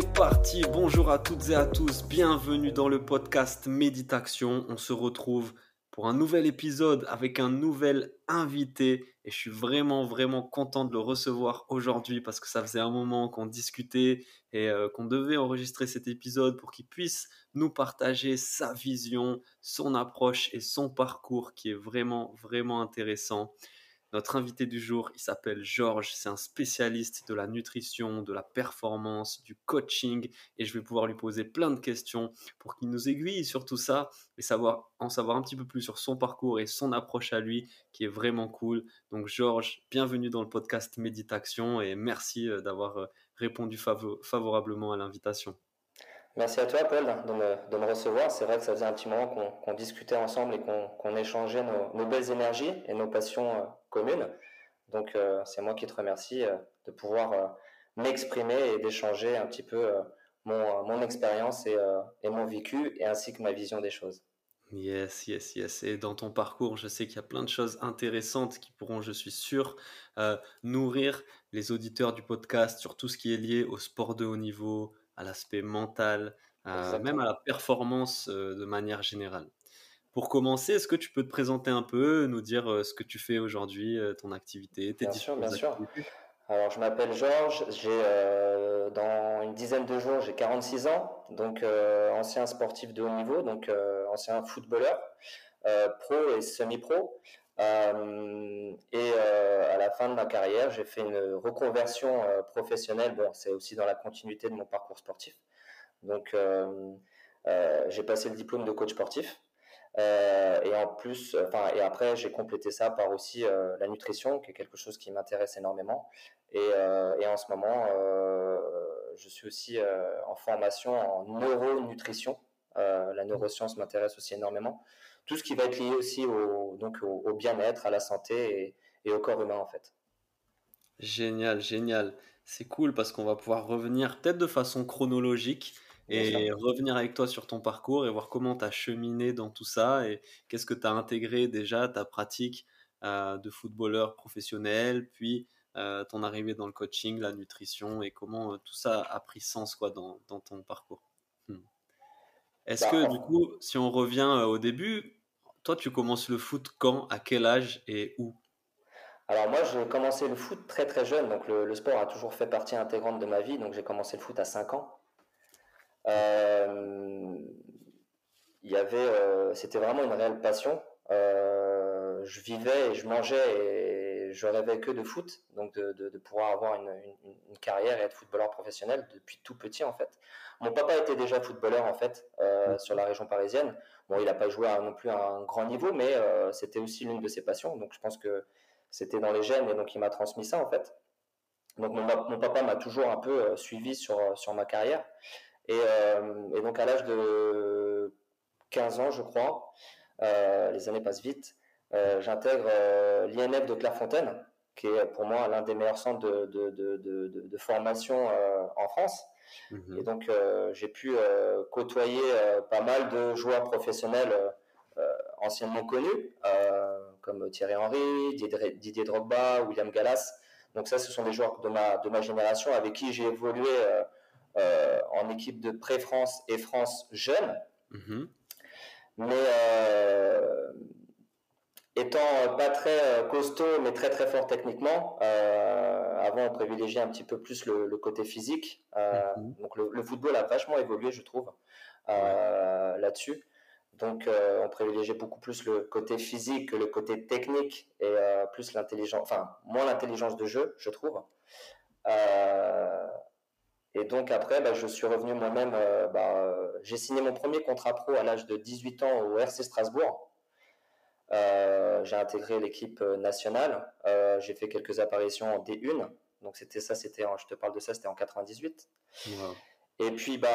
C'est parti, bonjour à toutes et à tous, bienvenue dans le podcast Méditation. On se retrouve pour un nouvel épisode avec un nouvel invité et je suis vraiment vraiment content de le recevoir aujourd'hui parce que ça faisait un moment qu'on discutait et euh, qu'on devait enregistrer cet épisode pour qu'il puisse nous partager sa vision, son approche et son parcours qui est vraiment vraiment intéressant. Notre invité du jour, il s'appelle Georges, c'est un spécialiste de la nutrition, de la performance, du coaching, et je vais pouvoir lui poser plein de questions pour qu'il nous aiguille sur tout ça et savoir, en savoir un petit peu plus sur son parcours et son approche à lui, qui est vraiment cool. Donc Georges, bienvenue dans le podcast Méditation et merci euh, d'avoir euh, répondu favorablement à l'invitation. Merci à toi, Paul, de me, recevoir. C'est vrai que ça faisait un petit moment qu'on discutait ensemble et qu'on échangeait nos, belles énergies et nos passions euh, communes. Donc, euh, c'est moi qui te remercie euh, de pouvoir m'exprimer et d'échanger un petit peu mon, expérience et, mon vécu, et ainsi que ma vision des choses. Yes, yes, yes. Et dans ton parcours, je sais qu'il y a plein de choses intéressantes qui pourront, je suis sûr, nourrir les auditeurs du podcast sur tout ce qui est lié au sport de haut niveau, à l'aspect mental, même à la performance euh, de manière générale. Pour commencer, est-ce que tu peux te présenter un peu, nous dire euh, ce que tu fais aujourd'hui, euh, ton activité, tes Bien sûr, bien sûr. Alors, je m'appelle Georges, j'ai dans une dizaine de jours, j'ai 46 ans, donc ancien sportif de haut niveau, donc ancien footballeur, pro et semi-pro. Et à la fin de ma carrière, j'ai fait une reconversion professionnelle. Bon, c'est aussi dans la continuité de mon parcours sportif. Donc, euh, euh, j'ai passé le diplôme de coach sportif. Euh, et en plus, enfin, et après, j'ai complété ça par aussi la nutrition, qui est quelque chose qui m'intéresse énormément. Et, en ce moment, je suis aussi en formation en neuronutrition. la neuroscience m'intéresse aussi énormément. Tout ce qui va être lié aussi au, donc au, bien-être, à la santé et, et, au corps humain en fait. Génial, génial. C'est cool parce qu'on va pouvoir revenir peut-être de façon chronologique et revenir avec toi sur ton parcours et voir comment tu as cheminé dans tout ça et qu'est-ce que tu as intégré déjà, ta pratique euh, de footballeur professionnel, puis euh, ton arrivée dans le coaching, la nutrition et comment euh, tout ça a pris sens quoi, dans, dans ton parcours. Est-ce bah, que du coup, si on revient au début, toi tu commences le foot quand, à quel âge et où? Alors moi, j'ai commencé le foot très très jeune, donc le, le, sport a toujours fait partie intégrante de ma vie, donc j'ai commencé le foot à 5 ans. Euh, il y avait, euh, c'était vraiment une réelle passion. Euh, je vivais et je mangeais et je rêvais que de foot, donc de, de, de pouvoir avoir une, une, une, carrière et être footballeur professionnel depuis tout petit en fait. Mon papa était déjà footballeur en fait euh, sur la région parisienne. Bon, il n'a pas joué à, non plus à un grand niveau, mais euh, c'était aussi l'une de ses passions. Donc je pense que c'était dans les gènes et donc il m'a transmis ça en fait. Donc mon, mon papa m'a toujours un peu suivi sur sur ma carrière. Euh, et, donc à l'âge de 15 ans, je crois, euh, les années passent vite, euh, j'intègre l'INF de Clairefontaine, qui est pour moi l'un des meilleurs centres de, de, de, de formation en France. Mhm. Et donc, j'ai pu côtoyer pas mal de joueurs professionnels anciennement connus, comme Thierry Henry, Didier, Didier, Drogba, William Gallas. Donc ça, ce sont des joueurs de ma, de ma génération avec qui j'ai évolué euh, en équipe de pré-France et France jeune. Mhm. Mais euh, étant pas très euh, costaud, mais très très fort techniquement, avant on privilégiait un petit peu plus le, côté physique. Mhm. Donc le, football a vachement évolué, je trouve, là-dessus. Donc on privilégiait beaucoup plus le côté physique que le côté technique et plus l'intelligence, enfin moins l'intelligence de jeu, je trouve. Et donc après, bah, je suis revenu moi-même. Euh, bah, j'ai signé mon premier contrat pro à l'âge de 18 ans au RC Strasbourg. Euh, j'ai intégré l'équipe nationale. Euh, j'ai fait quelques apparitions en D1. Donc c'était ça, c'était, je te parle de ça, c'était en 98. Et puis, bah,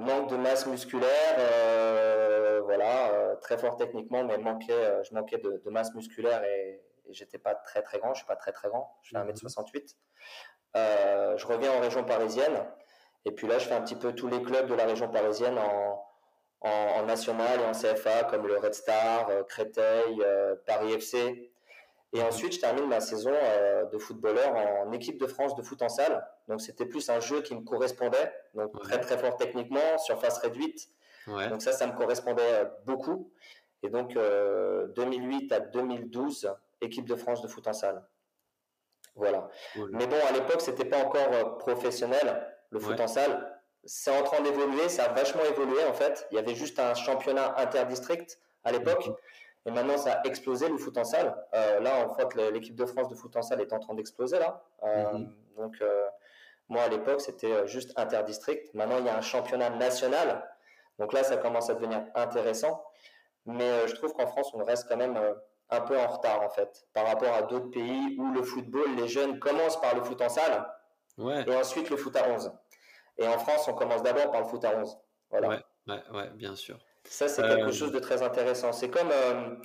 manque de masse musculaire, voilà, très fort techniquement, mais manquait, je manquais de, masse musculaire et, j'étais pas très très grand, je suis pas très très grand, je fais 1m68. Mhm. je reviens en région parisienne, et puis là, je fais un petit peu tous les clubs de la région parisienne en, en, national et en CFA, comme le Red Star, Créteil, Paris FC, et mhm. ensuite, je termine ma saison euh, de footballeur en équipe de France de foot en salle. Donc, c'était plus un jeu qui me correspondait. Donc, très, très fort techniquement, surface réduite. Donc, ça, ça me correspondait euh, beaucoup. Et donc, 2008 euh, à 2012, équipe de France de foot en salle. Voilà. Mais bon, à l'époque, c'était pas encore professionnel, le foot en salle. C'est en train d'évoluer, ça a vachement évolué en fait. Il y avait juste un championnat interdistrict à l'époque. Et maintenant, ça a explosé le foot en salle. Euh, là, en fait, l'équipe de France de foot en salle est en train d'exploser là. Euh, mhm. Donc, euh, moi, à l'époque, c'était juste interdistrict. Maintenant, il y a un championnat national. Donc là, ça commence à devenir intéressant. Mais je trouve qu'en France, on reste quand même un peu en retard, en fait, par rapport à d'autres pays où le football, les jeunes commencent par le foot en salle et ensuite le foot à 11. Et en France, on commence d'abord par le foot à 11. Voilà. Ouais, ouais, ouais, bien sûr. Ça, c'est quelque euh, chose de très intéressant. C'est comme, euh,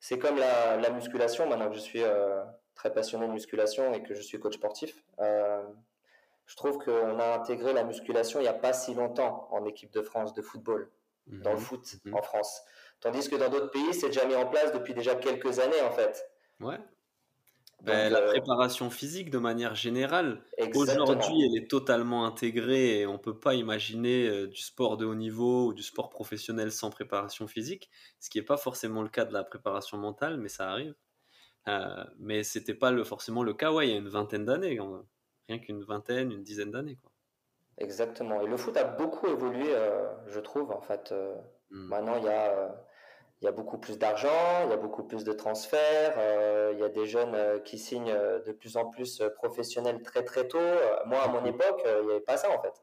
c'est comme la, la, musculation. Maintenant que je suis euh, très passionné de musculation et que je suis coach sportif, je trouve qu'on a intégré la musculation il n'y a pas si longtemps en équipe de France de football, dans le mhm. foot mhm. en France. Tandis que dans d'autres pays, c'est déjà mis en place depuis déjà quelques années en fait. Ouais, ben, la euh, préparation physique, de manière générale, aujourd'hui, elle est totalement intégrée et on ne peut pas imaginer euh, du sport de haut niveau ou du sport professionnel sans préparation physique, ce qui n'est pas forcément le cas de la préparation mentale, mais ça arrive. Euh, mais ce n'était pas le, forcément le cas ouais, il y a une vingtaine d'années, rien qu'une vingtaine, une dizaine d'années. Exactement. Et le foot a beaucoup évolué, je trouve. En fait, hmm. maintenant, il y a il y a beaucoup plus d'argent, il y a beaucoup plus de transferts, euh, il y a des jeunes euh, qui signent euh, de plus en plus professionnels très très tôt. Moi, à mon mhm. époque, il n'y avait pas ça en fait.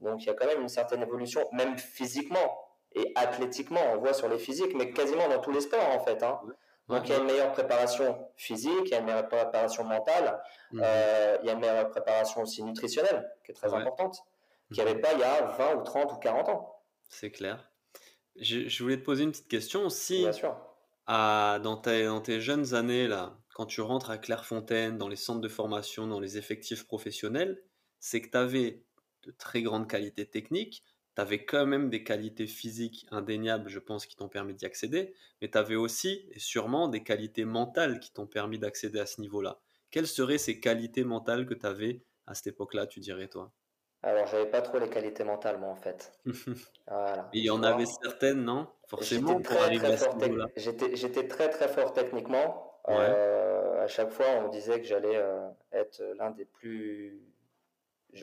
Donc il y a quand même une certaine évolution, même physiquement et athlétiquement. On voit sur les physiques, mais quasiment dans tous les sports en fait. Hein. Donc il y a une meilleure préparation physique, il y a une meilleure préparation mentale, mhm. il y a une meilleure préparation aussi nutritionnelle, qui est très importante, qu'il n'y avait mhm. pas il y a 20 ou 30 ou 40 ans. C'est clair. Je, voulais te poser une petite question. Si, À, dans, tes, dans tes jeunes années, là, quand tu rentres à Clairefontaine, dans les centres de formation, dans les effectifs professionnels, c'est que tu avais de très grandes qualités techniques, tu avais quand même des qualités physiques indéniables, je pense, qui t'ont permis d'y accéder, mais tu avais aussi, et sûrement, des qualités mentales qui t'ont permis d'accéder à ce niveau-là. Quelles seraient ces qualités mentales que tu avais à cette époque-là, tu dirais, toi? Alors, j'avais pas trop les qualités mentales, moi, en fait. voilà. Il y en avait certaines, non? Forcément, J'étais très, très fort techniquement. Euh, à chaque fois, on me disait que j'allais euh, être l'un des plus.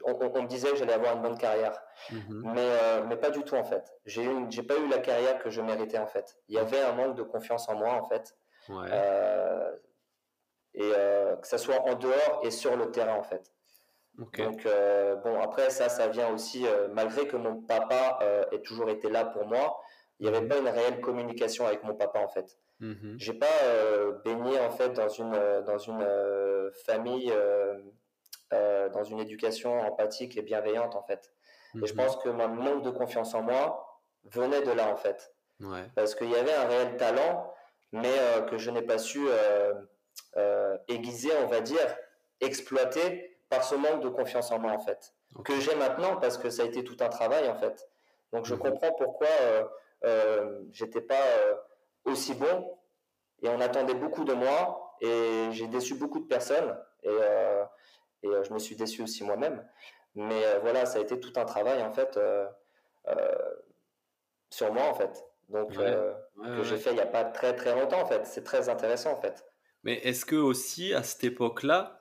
On, me disait que j'allais avoir une bonne carrière. Mhm. mais, euh, mais pas du tout, en fait. J'ai j'ai pas eu la carrière que je méritais, en fait. Il y avait un manque de confiance en moi, en fait. et que ce soit en dehors et sur le terrain, en fait. Donc, euh, bon, après, ça, ça vient aussi, euh, malgré que mon papa euh, ait toujours été là pour moi, il n'y avait mhm. pas une réelle communication avec mon papa, en fait. Mmh. J'ai pas baigné, en fait, dans une, dans une famille, dans une éducation empathique et bienveillante, en fait. Et je mhm. pense que mon manque de confiance en moi venait de là, en fait. Parce qu'il y avait un réel talent, mais que je n'ai pas su aiguiser, on va dire, exploiter par ce manque de confiance en moi en fait que j'ai maintenant parce que ça a été tout un travail en fait. Donc je comprends pourquoi euh, euh, j'étais pas euh, aussi bon et on attendait beaucoup de moi et j'ai déçu beaucoup de personnes et, euh, et je me suis déçu aussi moi-même. Mais voilà ça a été tout un travail en fait sur moi en fait. Donc que j'ai fait il n'y a pas très très longtemps en fait. C'est très intéressant en fait. Mais est-ce que aussi à cette époque là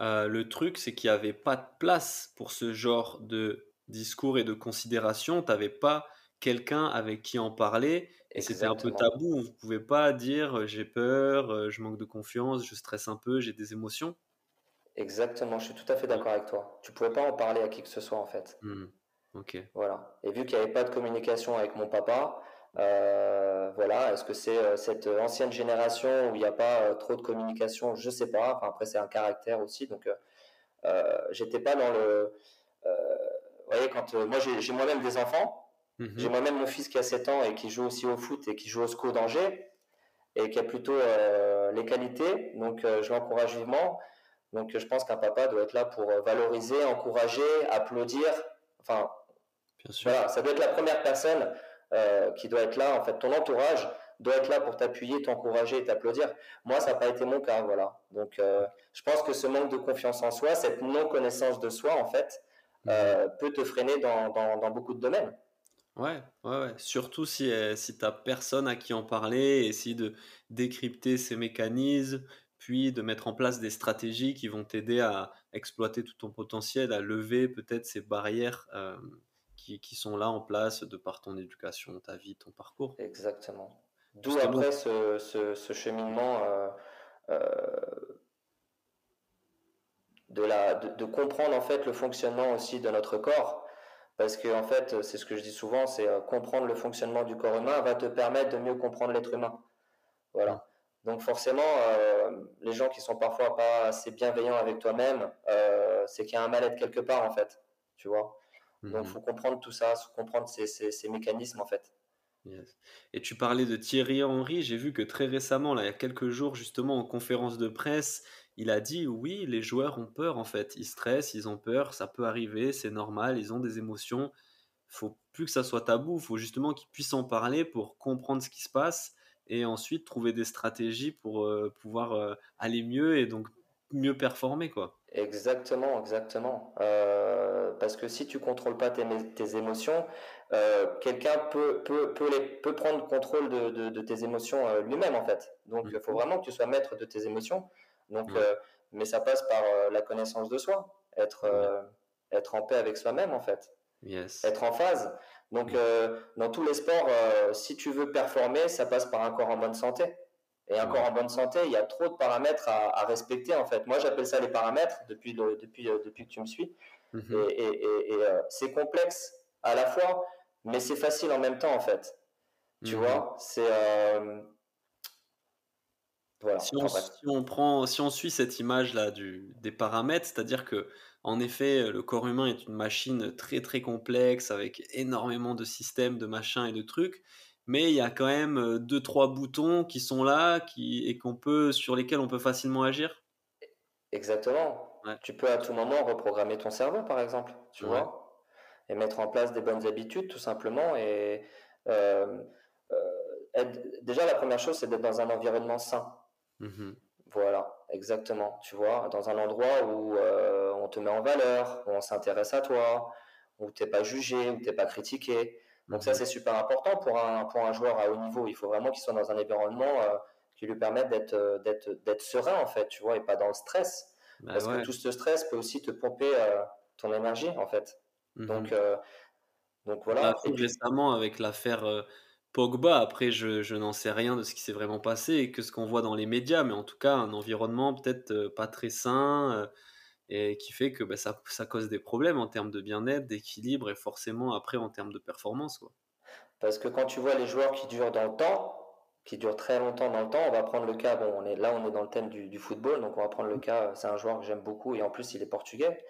euh, le truc, c'est qu'il n'y avait pas de place pour ce genre de discours et de considération. Tu n'avais pas quelqu'un avec qui en parler. Et c'était un peu tabou. On ne pouvait pas dire euh, j'ai peur, euh, je manque de confiance, je stresse un peu, j'ai des émotions. Exactement, je suis tout à fait d'accord avec toi. Tu ne pouvais pas en parler à qui que ce soit en fait. Mmh. Ok. Voilà. Et vu qu'il n'y avait pas de communication avec mon papa, euh, voilà, est-ce que c'est euh, cette ancienne génération où il n'y a pas euh, trop de communication? Je sais pas. après, c'est un caractère aussi. Donc, j'étais pas dans le voyez, quand moi j'ai moi-même des enfants, mhm. j'ai moi-même mon fils qui a 7 ans et qui joue aussi au foot et qui joue au SCO d'Angers et qui a plutôt les qualités, donc je l'encourage vivement. Donc je pense qu'un papa doit être là pour valoriser, encourager, applaudir. Enfin, Bien sûr. Voilà, ça doit être la première personne qui doit être là. En fait, ton entourage doit être là pour t'appuyer, t'encourager et t'applaudir. Moi, ça n'a pas été mon cas, voilà. Donc, euh, je pense que ce manque de confiance en soi, cette non-connaissance de soi, en fait, euh, peut te freiner dans, dans, beaucoup de domaines. Ouais, ouais, ouais. Surtout si, euh, si tu n'as personne à qui en parler, essayer de décrypter ces mécanismes, puis de mettre en place des stratégies qui vont t'aider à exploiter tout ton potentiel, à lever peut-être ces barrières qui, qui, sont là en place de par ton éducation, ta vie, ton parcours. Exactement. D'où après ce, ce, cheminement euh, euh, de, la, de, comprendre en fait le fonctionnement aussi de notre corps. Parce que en fait, c'est ce que je dis souvent, c'est euh, comprendre le fonctionnement du corps humain va te permettre de mieux comprendre l'être humain. Voilà. Donc forcément, les gens qui sont parfois pas assez bienveillants avec toi-même, c'est qu'il y a un mal-être quelque part en fait. Tu vois? Donc il mmh faut comprendre tout ça, comprendre ces, ces, ces mécanismes en fait. Et tu parlais de Thierry Henry, j'ai vu que très récemment, là, il y a quelques jours, justement, en conférence de presse, il a dit oui, les joueurs ont peur en fait, ils stressent, ils ont peur, ça peut arriver, c'est normal, ils ont des émotions. Faut plus que ça soit tabou, il faut justement qu'ils puissent en parler pour comprendre ce qui se passe et ensuite trouver des stratégies pour euh, pouvoir euh, aller mieux et donc mieux performer quoi. Exactement, exactement. Euh, parce que si tu contrôles pas tes, tes émotions, euh, quelqu'un peut, peut, peut, les, peut prendre contrôle de, de, de tes émotions euh, lui-même en fait. Donc il faut vraiment que tu sois maître de tes émotions. Donc, mais ça passe par la connaissance de soi, être, être en paix avec soi-même en fait, yes. être en phase. Donc dans tous les sports, si tu veux performer, ça passe par un corps en bonne santé. Et un corps en bonne santé, il y a trop de paramètres à, à respecter en fait. Moi, j'appelle ça les paramètres depuis, depuis, depuis que tu me suis. Mm-hmm. Et, et, et, c'est complexe à la fois, mais c'est facile en même temps en fait. Tu mm-hmm. vois, c'est euh, voilà. Si on, si on, prend, si on suit cette image là du, des paramètres, c'est-à-dire que en effet, le corps humain est une machine très très complexe avec énormément de systèmes, de machins et de trucs mais il y a quand même euh, deux trois boutons qui sont là qui, et qu'on peut sur lesquels on peut facilement agir. Exactement. Tu peux à tout moment reprogrammer ton cerveau, par exemple, tu vois, et mettre en place des bonnes habitudes, tout simplement. Et euh, euh, déjà, la première chose, c'est d'être dans un environnement sain. Mmh voilà, exactement. Tu vois, dans un endroit où on te met en valeur, où on s'intéresse à toi, où tu n'es pas jugé, où tu n'es pas critiqué. Donc ça, c'est super important pour un, pour un joueur à haut niveau. Il faut vraiment qu'il soit dans un environnement euh, qui lui permette d'être, euh, d'être, d'être serein, en fait, tu vois, et pas dans le stress. Bah Parce que tout ce stress peut aussi te pomper euh, ton énergie, en fait. Mhm. Donc, donc voilà. Bah, récemment, avec l'affaire Pogba, après, je, je n'en sais rien de ce qui s'est vraiment passé et que ce qu'on voit dans les médias, mais en tout cas, un environnement peut-être pas très sain et qui fait que bah, ça, ça, cause des problèmes en termes de bien-être, d'équilibre et forcément après en termes de performance. Quoi. Parce que quand tu vois les joueurs qui durent dans le temps, qui durent très longtemps dans le temps, on va prendre le cas, bon, on est, là on est dans le thème du, du football, donc on va prendre le cas, c'est un joueur que j'aime beaucoup et en plus il est portugais,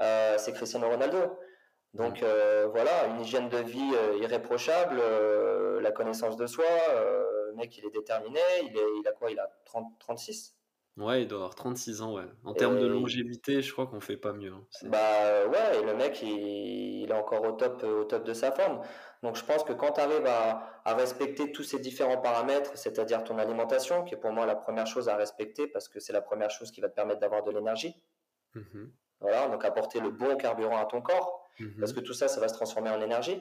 euh, c'est Cristiano Ronaldo. Donc euh, voilà, une hygiène de vie euh, irréprochable, euh, la connaissance de soi, le mec il est déterminé, il, est, il a quoi Il a 30, 36 Ouais, il doit avoir 36 ans, ouais. En termes de longévité, je crois qu'on fait pas mieux. Hein. Bah ouais, et le mec, il, est encore au top, au top de sa forme. Donc je pense que quand tu arrives à, respecter tous ces différents paramètres, c'est-à-dire ton alimentation, qui est pour moi la première chose à respecter, parce que c'est la première chose qui va te permettre d'avoir de l'énergie. Mmh voilà, donc apporter le bon carburant à ton corps, mmh parce que tout ça, ça va se transformer en énergie,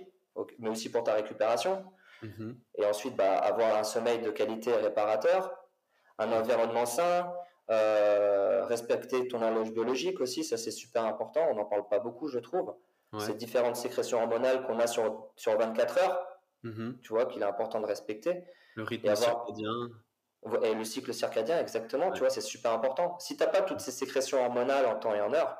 mais aussi pour ta récupération. Mmh et ensuite, bah, avoir un sommeil de qualité réparateur, un environnement sain, euh, respecter ton horloge biologique aussi, ça c'est super important, on n'en parle pas beaucoup je trouve. Ces différentes sécrétions hormonales qu'on a sur, sur 24 heures, mm-hmm. tu vois qu'il est important de respecter. Le rythme circadien. Et le cycle circadien, exactement, tu vois, c'est super important. Si tu n'as pas toutes ces sécrétions hormonales en temps et en heure,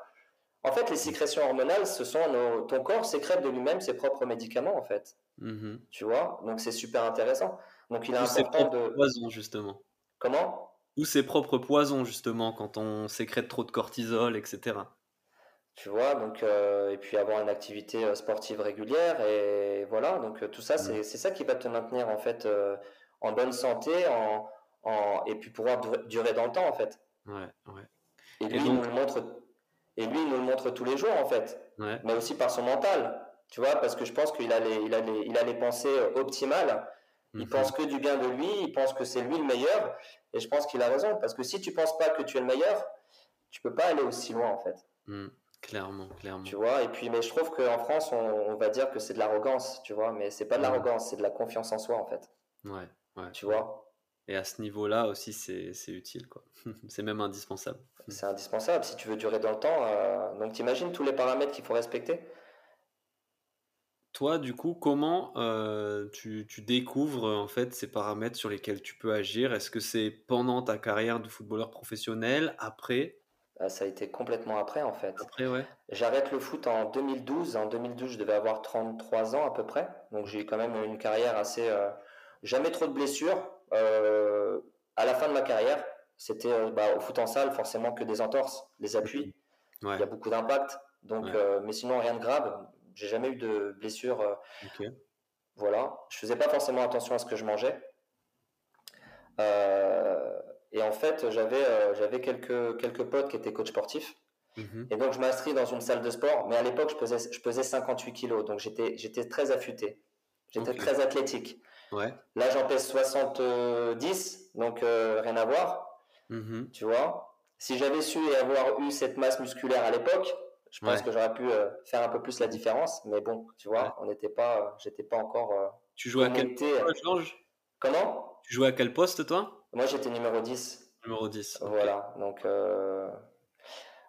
en fait, les sécrétions hormonales, ce sont nos... ton corps sécrète de lui-même ses propres médicaments, en fait. Mm-hmm. Tu vois, donc c'est super intéressant. Donc il est important de. Poison, justement. Comment? Ou ses propres poisons, justement, quand on sécrète trop de cortisol, etc. Tu vois, donc, euh, et puis avoir une activité euh, sportive régulière, et voilà, donc euh, tout ça, Mm. c'est ça qui va te maintenir en fait en bonne santé, en, en, et puis pouvoir durer dans le temps en fait. Ouais, ouais. Et Et lui, il donc, nous le montre, et lui, il nous le montre tous les jours en fait, ouais, mais aussi par son mental, tu vois, parce que je pense qu'il a les, il a les, il a les pensées optimales, il mhm, pense que du bien de lui, il pense que c'est lui le meilleur, et je pense qu'il a raison, parce que si tu penses pas que tu es le meilleur, tu peux pas aller aussi loin en fait. mm, clairement, clairement. Tu vois, et puis, mais je trouve qu'en France, on, on va dire que c'est de l'arrogance, tu vois, mais c'est pas de Ouais, l'arrogance, c'est de la confiance en soi, en fait, ouais, ouais, tu ouais. vois. Et à ce niveau-là aussi, c'est c'est utile, quoi. C'est même indispensable. C'est indispensable si tu veux durer dans le temps. euh, donc, t'imagines tous les paramètres qu'il faut respecter. Toi, du coup, comment euh, tu, tu découvres en fait ces paramètres sur lesquels tu peux agir? Est-ce que c'est pendant ta carrière de footballeur professionnel, après? Euh, ça a été complètement après, en fait. Après, ouais. J'arrête le foot en 2012. En 2012, je devais avoir 33 ans à peu près. Donc, j'ai eu quand même une carrière assez. euh, jamais trop de blessures. Euh, à la fin de ma carrière, c'était euh, bah, au foot en salle, forcément que des entorses, des appuis. Il y a beaucoup d'impact. Donc, ouais, euh, mais sinon, rien de grave. J'ai jamais eu de blessure. euh, ok. voilà. Je faisais pas forcément attention à ce que je mangeais. Euh, et en fait, j'avais euh, j'avais quelques, quelques potes qui étaient coachs sportifs. Mhm, Et donc, je m'inscris dans une salle de sport. Mais à l'époque, je pesais, je pesais 58 kilos. Donc, j'étais très affûté. J'étais très athlétique. Ouais. Là, j'en pèse 70. Donc, euh, rien à voir. mhm, Tu vois. Si j'avais su et avoir eu cette masse musculaire à l'époque, je pense ouais. que j'aurais pu euh, faire un peu plus la différence. Mais bon, tu Ouais. vois, on n'était pas, euh, j'étais pas encore euh, Tu jouais à quel poste, Georges? Comment? Tu jouais à quel poste, toi? Moi, j'étais numéro 10. Numéro 10. Ok. Voilà. Donc, euh,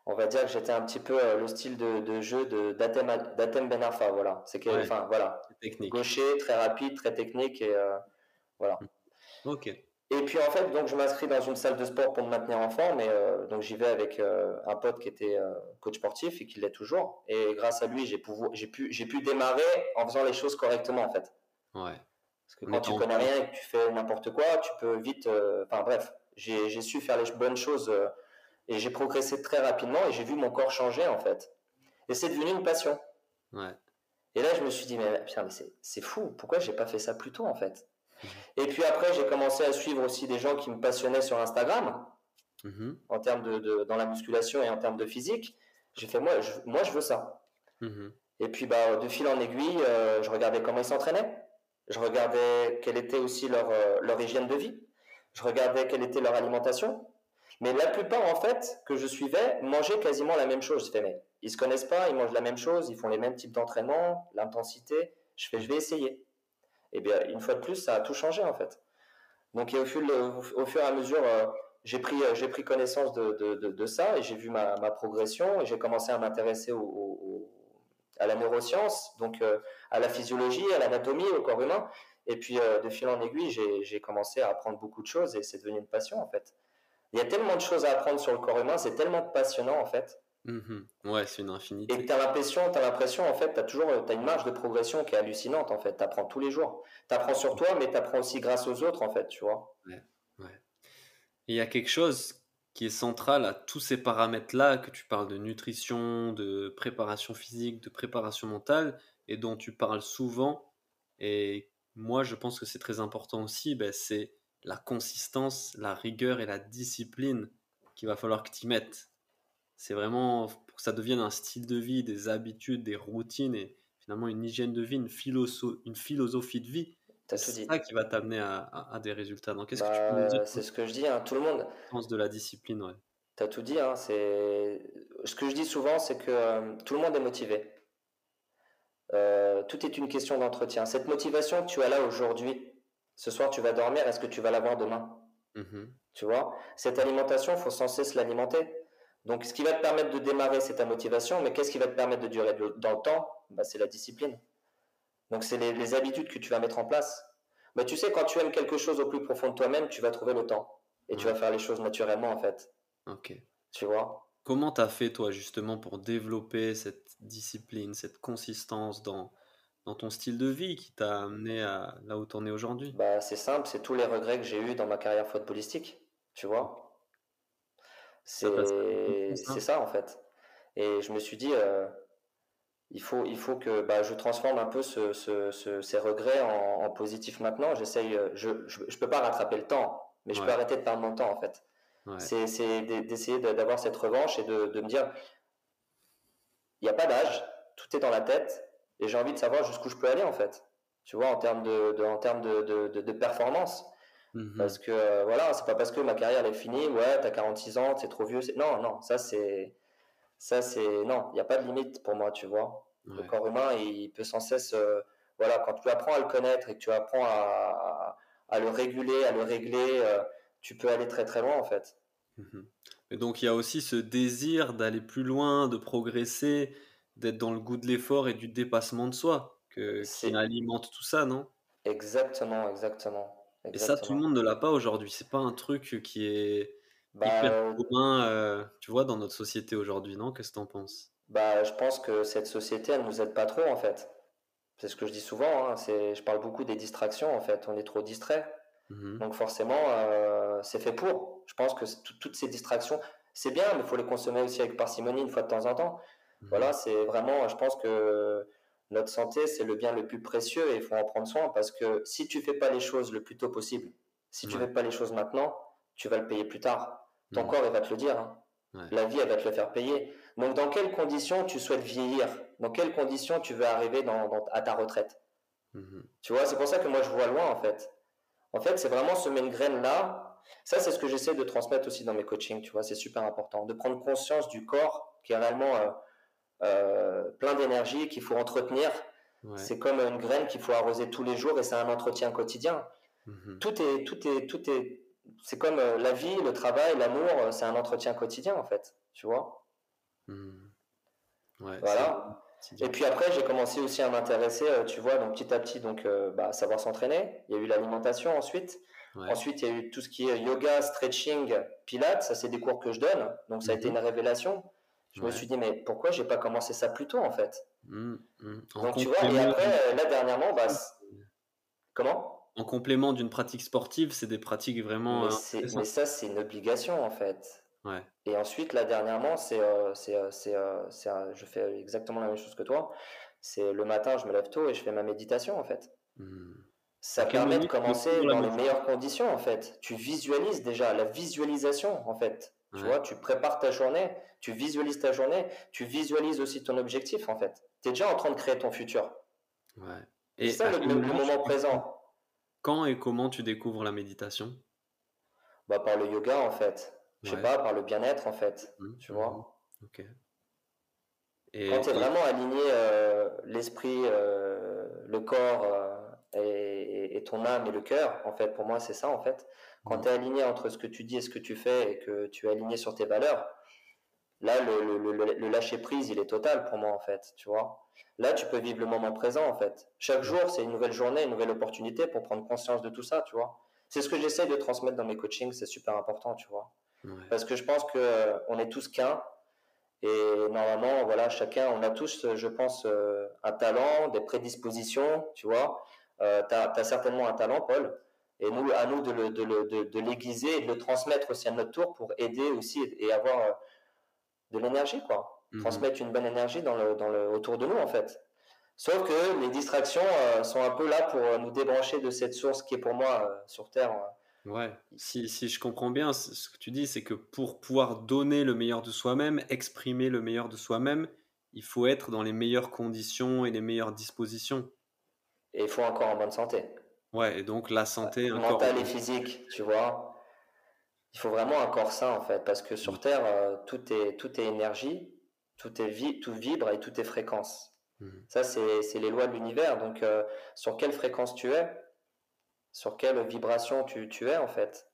on va dire que j'étais un petit peu le style de, de jeu de d'Atem Ben Arfa. Voilà. C'est que, Ouais, enfin, voilà. c'est technique. Gaucher, très rapide, très technique et voilà. Ok. Et puis en fait, donc je m'inscris dans une salle de sport pour me maintenir en forme. Mais euh, donc j'y vais avec euh, un pote qui était euh, coach sportif et qui l'est toujours. Et grâce à lui, j'ai pu, j'ai pu, j'ai pu démarrer en faisant les choses correctement en fait. Ouais. Parce que quand tu étant connais rien et que tu fais n'importe quoi, tu peux vite. euh, Enfin bref, j'ai su faire les bonnes choses et j'ai progressé très rapidement et j'ai vu mon corps changer en fait. Et c'est devenu une passion. Ouais. Et là, je me suis dit, mais putain, mais c'est fou, pourquoi j'ai pas fait ça plus tôt en fait? Et puis après, j'ai commencé à suivre aussi des gens qui me passionnaient sur Instagram Mhm, en termes de, de- dans la musculation et en termes de physique. J'ai fait, moi je, moi, je veux ça. mhm, Et puis, bah, de fil en aiguille, euh, je regardais comment ils s'entraînaient. Je regardais quelle était aussi leur, euh, leur hygiène de vie. Je regardais quelle était leur alimentation. Mais la plupart, en fait, que je suivais, mangeaient quasiment la même chose. Je fais, mais ils se connaissent pas, ils mangent la même chose, ils font les mêmes types d'entraînement, l'intensité. Je fais, je vais essayer. Et bien, une fois de plus, ça a tout changé, en fait. Donc, au, fur, et à mesure, euh, j'ai pris, euh, j'ai pris connaissance de, ça et j'ai vu ma, progression et j'ai commencé à m'intéresser à la neuroscience, donc euh, à la physiologie, à l'anatomie, au corps humain. Et puis, de fil en aiguille, j'ai commencé à apprendre beaucoup de choses et c'est devenu une passion, en fait. Il y a tellement de choses à apprendre sur le corps humain, c'est tellement passionnant, en fait. Mhm. Ouais, c'est une infinité. Et tu as l'impression, as l'impression, en fait, tu as toujours as une marge de progression qui est hallucinante, en fait. Tu apprends tous les jours. Tu apprends sur toi, mais tu apprends aussi grâce aux autres, en fait, tu vois. Ouais, ouais. Et il y a quelque chose qui est central à tous ces paramètres-là, que tu parles de nutrition, de préparation physique, de préparation mentale, et dont tu parles souvent. Et moi, je pense que c'est très important aussi, ben, c'est la consistance, la rigueur et la discipline qu'il va falloir que tu y mettes. C'est vraiment pour que ça devienne un style de vie, des habitudes, des routines et finalement une hygiène de vie, une, une philosophie de vie. C'est ça qui va t'amener à, à, à, des résultats. Donc, qu'est-ce bah, que tu peux nous dire C'est ce que je dis, hein, tout le monde. Sens de la discipline, ouais. Tu as tout dit. Hein, c'est ce que je dis souvent, c'est que euh, tout le monde est motivé. Euh, tout est une question d'entretien. Cette motivation que tu as là aujourd'hui, ce soir tu vas dormir, est-ce que tu vas l'avoir demain? Mm -hmm. Tu vois? Cette alimentation, il faut sans cesse l'alimenter. Donc, ce qui va te permettre de démarrer, c'est ta motivation, mais qu'est-ce qui va te permettre de durer dans le temps? Bah, C'est la discipline. Donc, c'est les, les, habitudes que tu vas mettre en place. Bah, tu sais, quand tu aimes quelque chose au plus profond de toi-même, tu vas trouver le temps. Et tu vas faire les choses naturellement, en fait. Ok. Tu vois? Comment tu as fait, toi, justement, pour développer cette discipline, cette consistance dans, dans ton style de vie qui t'a amené à là où tu en es aujourd'hui? Bah, C'est simple, c'est tous les regrets que j'ai eus dans ma carrière footballistique. Tu vois? C'est ça, ça, en fait. Et je me suis dit, euh, il, faut, il faut que bah, je transforme un peu ce, ce, ces regrets en, en positif maintenant. J'essaye, euh, je ne peux pas rattraper le temps, mais je peux arrêter de perdre mon temps en fait. C'est d'essayer d'avoir cette revanche et de, de me dire, il n'y a pas d'âge, tout est dans la tête, et j'ai envie de savoir jusqu'où je peux aller en fait. Tu vois, en termes de, de en termes de, de, de performance. Parce que euh, voilà, c'est pas parce que ma carrière est finie, ouais, t'as 46 ans, c'est trop vieux. Non, non, ça c'est. Ça c'est. Non, il n'y a pas de limite pour moi, tu vois. Le corps humain, il peut sans cesse. Euh, voilà, quand tu apprends à le connaître et que tu apprends à, à, le réguler, à le régler, euh, tu peux aller très très loin en fait. Mhm. Et donc il y a aussi ce désir d'aller plus loin, de progresser, d'être dans le goût de l'effort et du dépassement de soi que, qui alimente tout ça, non? Exactement, exactement. Et ça, tout le monde ne l'a pas aujourd'hui. C'est pas un truc qui est bah, hyper euh, commun, euh, tu vois, dans notre société aujourd'hui, non? Qu'est-ce que tu en penses? Bah, je pense que cette société, elle nous aide pas trop, en fait. C'est ce que je dis souvent. Hein, c'est, je parle beaucoup des distractions, en fait. On est trop distrait. Mmh Donc forcément, euh, c'est fait pour. Je pense que toutes ces distractions, c'est bien, mais il faut les consommer aussi avec parcimonie une fois de temps en temps. Mmh voilà, c'est vraiment, je pense que notre santé, c'est le bien le plus précieux et il faut en prendre soin parce que si tu fais pas les choses le plus tôt possible, si tu ne fais pas les choses maintenant, tu vas le payer plus tard. Ton corps, il va te le dire. Hein. La vie, elle va te le faire payer. Donc, dans quelles conditions tu souhaites vieillir? Dans quelles conditions tu veux arriver dans, à ta retraite? Mmh Tu vois, c'est pour ça que moi, je vois loin, en fait. En fait, c'est vraiment semer une graine là. Ça, c'est ce que j'essaie de transmettre aussi dans mes coachings, tu vois, c'est super important. De prendre conscience du corps qui est réellement... Euh, euh, plein d'énergie qu'il faut entretenir. C'est comme une graine qu'il faut arroser tous les jours et c'est un entretien quotidien. Mhm. Tout est, tout est, tout est. C'est comme euh, la vie, le travail, l'amour, euh, c'est un entretien quotidien en fait. Tu vois. Mhm. voilà. Et puis après, j'ai commencé aussi à m'intéresser, tu vois, donc petit à petit, donc bah, savoir s'entraîner. Il y a eu l'alimentation ensuite. Ensuite, il y a eu tout ce qui est yoga, stretching, pilates. Ça, c'est des cours que je donne. Donc, ça a été mhm. une révélation. Je me suis dit, mais pourquoi j'ai pas commencé ça plus tôt en fait? Mmh, mmh. Donc tu vois, et après, euh, là dernièrement, bah, comment? En complément d'une pratique sportive, c'est des pratiques vraiment. Mais, mais ça, c'est une obligation en fait. Ouais. Et ensuite, là dernièrement, c'est, euh, c'est, euh, c'est, je fais exactement la même chose que toi. C'est le matin, je me lève tôt et je fais ma méditation en fait. Mmh. Ça permet de commencer dans les meilleures conditions en fait. Tu visualises déjà la visualisation en fait. Tu vois, tu prépares ta journée, tu visualises ta journée, tu visualises aussi ton objectif en fait. Tu es déjà en train de créer ton futur. Ouais. Et c'est ça le, moment présent. Quand et comment tu découvres la méditation? Bah, Par le yoga en fait. Je sais pas, par le bien-être en fait. Mmh, tu vois mmh, Ok. Et, Quand tu es vraiment aligné euh, l'esprit, euh, le corps euh, et, et, ton âme et le cœur, en fait, pour moi c'est ça en fait. Quand mmh. tu es aligné entre ce que tu dis et ce que tu fais et que tu es aligné sur tes valeurs, là, le, le, le, lâcher prise, il est total pour moi, en fait, tu vois. Là, tu peux vivre le moment présent, en fait. Chaque jour, c'est une nouvelle journée, une nouvelle opportunité pour prendre conscience de tout ça, tu vois. C'est ce que j'essaye de transmettre dans mes coachings, c'est super important, tu vois. Parce que je pense que euh, est tous qu'un. Et normalement, voilà, chacun, on a tous, je pense, euh, un talent, des prédispositions, tu vois. Euh, tu as, certainement un talent, Paul. Et nous, à nous de, le, de, de, de l'aiguiser et de le transmettre aussi à notre tour pour aider aussi et avoir euh, de l'énergie, quoi. Mhm. Transmettre une bonne énergie dans le, dans le, autour de nous, en fait. Sauf que les distractions euh, sont un peu là pour euh, nous débrancher de cette source qui est pour moi sur Terre. Ouais, si, si, je comprends bien, ce que tu dis, c'est que pour pouvoir donner le meilleur de soi-même, exprimer le meilleur de soi-même, il faut être dans les meilleures conditions et les meilleures dispositions. Et il faut encore en bonne santé. Ouais, et donc la santé. Mentale et physique, tu vois. Il faut vraiment un corps sain, en fait, parce que sur mmh. Terre, euh, tout, est, tout est énergie, tout, est vie, tout vibre et tout est fréquence. Mmh. Ça, c'est les lois de l'univers. Donc, euh, sur quelle fréquence tu es, sur quelle vibration tu, tu es, en fait.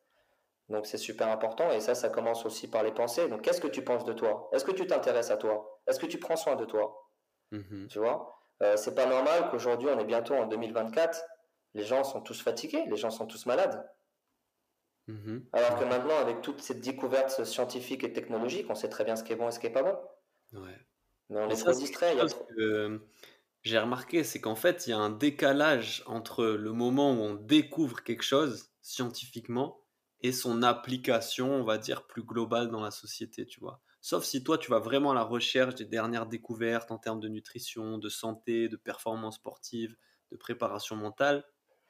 Donc, c'est super important. Et ça, ça commence aussi par les pensées. Donc, qu'est-ce que tu penses de toi? Est-ce que tu t'intéresses à toi? Est-ce que tu prends soin de toi? Mmh Tu vois? Euh, C'est pas normal qu'aujourd'hui, on est bientôt en 2024 les gens sont tous fatigués, les gens sont tous malades. Mhm. Alors que maintenant, avec toute cette découverte scientifique et technologique, on sait très bien ce qui est bon et ce qui est pas bon. Mais on est trop distrait. J'ai remarqué, c'est qu'en fait, il y a un décalage entre le moment où on découvre quelque chose scientifiquement et son application, on va dire, plus globale dans la société, tu vois. Sauf si toi, tu vas vraiment à la recherche des dernières découvertes en termes de nutrition, de santé, de performance sportive, de préparation mentale.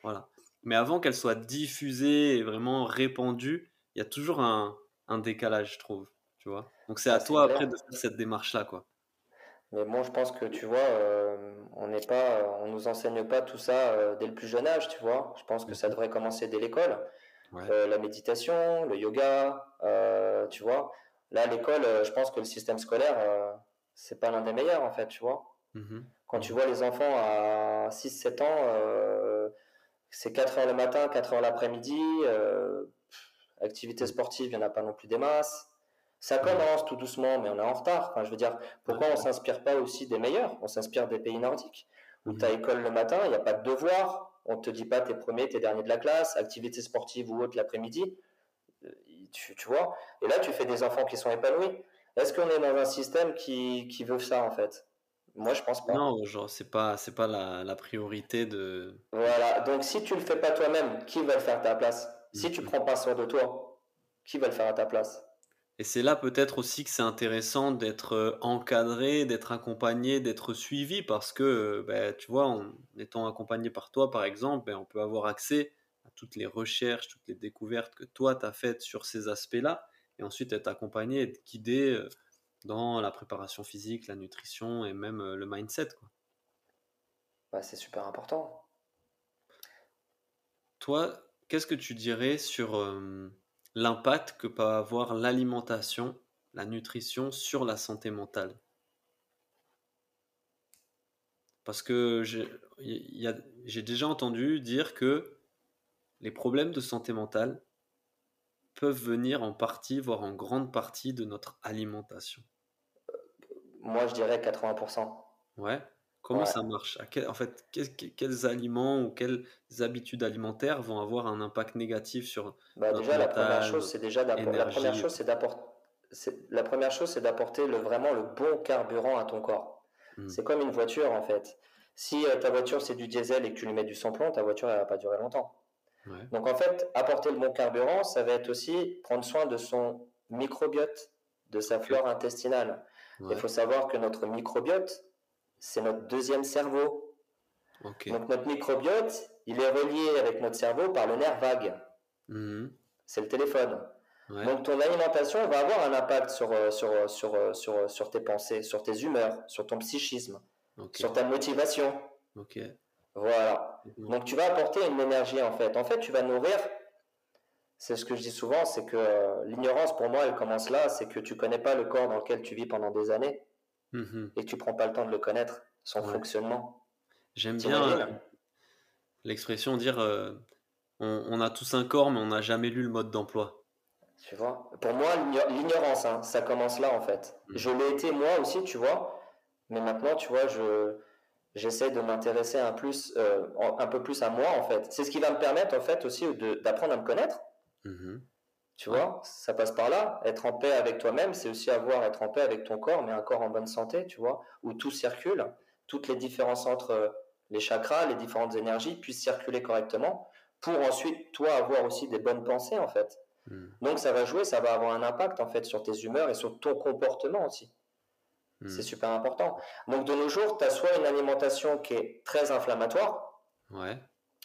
Voilà. Mais avant qu'elle soit diffusée et vraiment répandue, il y a toujours un, un décalage, je trouve. Tu vois Donc c'est à toi après de faire cette démarche-là, quoi. Mais bon, je pense que tu vois, euh, on n'est pas, on nous enseigne pas tout ça euh, dès le plus jeune âge, tu vois. Je pense que ça devrait commencer dès l'école. Euh, la méditation, le yoga, tu vois. Là, à l'école, je pense que le système scolaire, c'est pas l'un des meilleurs, en fait, tu vois. Mhm. Quand tu mhm. vois les enfants à 6-7 ans, c'est 4 heures le matin, 4 heures l'après-midi, activité sportive, il n'y en a pas non plus des masses. Ça commence tout doucement, mais on est en retard. Enfin, je veux dire, pourquoi on s'inspire pas aussi des meilleurs? On s'inspire des pays nordiques, où tu as école le matin, il n'y a pas de devoir, on te dit pas tes premiers, tes derniers de la classe, activité sportive ou autre l'après-midi, euh, tu, tu, vois. Et là, tu fais des enfants qui sont épanouis. Est-ce qu'on est dans un système qui, qui veut ça, en fait? Moi, je pense pas. Non, genre, c'est pas, c'est pas la, la, priorité de. Voilà. Donc, si tu le fais pas toi-même, qui va le faire à ta place? Si tu mm-hmm. prends pas soin de toi, qui va le faire à ta place? Et c'est là peut-être aussi que c'est intéressant d'être euh, encadré, d'être accompagné, d'être suivi, parce que, euh, ben, tu vois, en étant accompagné par toi, par exemple, ben, on peut avoir accès à toutes les recherches, toutes les découvertes que toi, tu as faites sur ces aspects-là, et ensuite être accompagné, être guidé euh, dans la préparation physique, la nutrition et même le mindset. Quoi. Bah, c'est super important. Toi, qu'est-ce que tu dirais sur l'impact que peut avoir l'alimentation, la nutrition sur la santé mentale? Parce que j'ai déjà entendu dire que les problèmes de santé mentale peuvent venir en partie, voire en grande partie, de notre alimentation. Moi, je dirais 80%. Ouais. Comment ça marche? En fait, quels aliments ou quelles habitudes alimentaires vont avoir un impact négatif sur bah, déjà, la première chose, c'est déjà la première chose, c'est d'apporter la première chose, c'est d'apporter le, vraiment le bon carburant à ton corps. Hmm. C'est comme une voiture en fait. Si euh, ta voiture c'est du diesel et que tu lui mets du samplon, ta voiture elle va pas durer longtemps. Donc en fait, apporter le bon carburant, ça va être aussi prendre soin de son microbiote, de sa flore intestinale. Il faut savoir que notre microbiote, c'est notre deuxième cerveau. Donc notre microbiote, il est relié avec notre cerveau par le nerf vague. Mhm. C'est le téléphone. Donc ton alimentation va avoir un impact sur, euh, sur, euh, sur, euh, sur, sur, tes pensées, sur tes humeurs, sur ton psychisme, sur ta motivation. Voilà. Mhm. Donc tu vas apporter une énergie en fait. En fait, tu vas nourrir. C'est ce que je dis souvent, c'est que l'ignorance pour moi, elle commence là, c'est que tu connais pas le corps dans lequel tu vis pendant des années. Mhm. et tu prends pas le temps de le connaître, son fonctionnement. J'aime bien euh, l'expression dire euh, on, a tous un corps, mais on n'a jamais lu le mode d'emploi. Tu vois? Pour moi, l'ignorance, hein, ça commence là en fait. Mhm. Je l'ai été moi aussi, tu vois, mais maintenant, tu vois, je j'essaie de m'intéresser un, plus, euh, un peu plus à moi en fait. C'est ce qui va me permettre en fait aussi d'apprendre à me connaître. Mhm. Tu vois, ça passe par là. Être en paix avec toi-même, c'est aussi avoir être en paix avec ton corps, mais un corps en bonne santé, tu vois, où tout circule, toutes les différences entre euh, les chakras, les différentes énergies puissent circuler correctement pour ensuite, toi, avoir aussi des bonnes pensées, en fait. Hmm. Donc, ça va jouer, ça va avoir un impact, en fait, sur tes humeurs et sur ton comportement aussi. Hmm. C'est super important. Donc, de nos jours, tu as soit une alimentation qui est très inflammatoire. Ouais.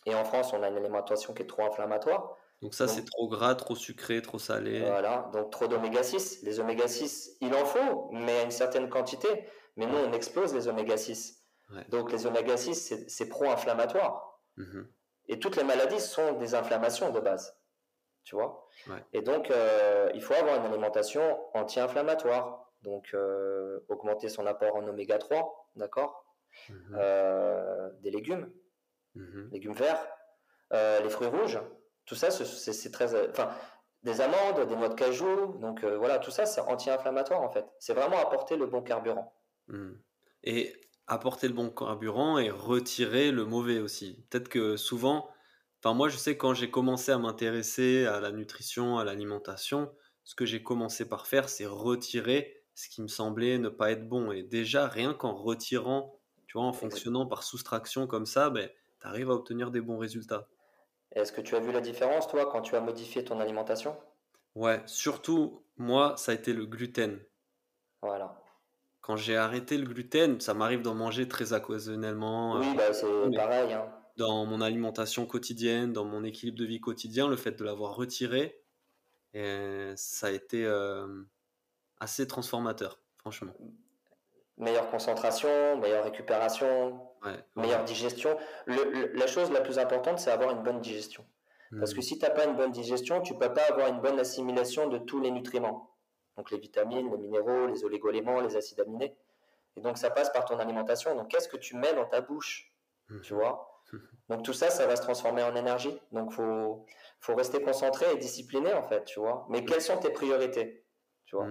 Et en France, on a une alimentation qui est trop inflammatoire. Donc ça, c'est trop gras, trop sucré, trop salé. Voilà, donc trop d'oméga 6. Les oméga 6, il en faut, mais à une certaine quantité. Mais nous, on explose les oméga 6. Donc les oméga 6, c'est pro-inflammatoire. Mhm. Et toutes les maladies sont des inflammations de base. Tu vois? Et donc, euh, il faut avoir une alimentation anti-inflammatoire. Donc, euh, augmenter son apport en oméga 3, d'accord? Mhm. euh, Des légumes, mhm. légumes verts, les fruits rouges, tout ça, c'est très. Euh, enfin, des amandes, des noix de cajou, donc euh, voilà, tout ça, c'est anti-inflammatoire en fait. C'est vraiment apporter le bon carburant. Hmm. Et apporter le bon carburant et retirer le mauvais aussi. Peut-être que souvent, enfin moi je sais quand j'ai commencé à m'intéresser à la nutrition, à l'alimentation, ce que j'ai commencé par faire, c'est retirer ce qui me semblait ne pas être bon. Et déjà, rien qu'en retirant, tu vois, en fonctionnant par soustraction comme ça, ben, tu arrives à obtenir des bons résultats. Est-ce que tu as vu la différence, toi, quand tu as modifié ton alimentation? Ouais, surtout, moi, ça a été le gluten. Voilà. Quand j'ai arrêté le gluten, ça m'arrive d'en manger très occasionnellement. Oui, euh, bah, c'est pareil. hein. dans mon alimentation quotidienne, dans mon équilibre de vie quotidien, le fait de l'avoir retiré, et ça a été euh, assez transformateur, franchement. Meilleure concentration, meilleure récupération, Ouais, meilleure digestion. Le- le- la chose la plus importante, c'est avoir une bonne digestion. Parce Hmm. que si tu n'as pas une bonne digestion, tu ne peux pas avoir une bonne assimilation de tous les nutriments. Donc les vitamines, les minéraux, les oligoéléments, les acides aminés. Et donc ça passe par ton alimentation. Donc qu'est-ce que tu mets dans ta bouche Mhm. Tu vois? Donc tout ça, ça va se transformer en énergie. Donc faut, faut rester concentré et discipliné en fait, tu vois. Mais quelles sont tes priorités Tu vois?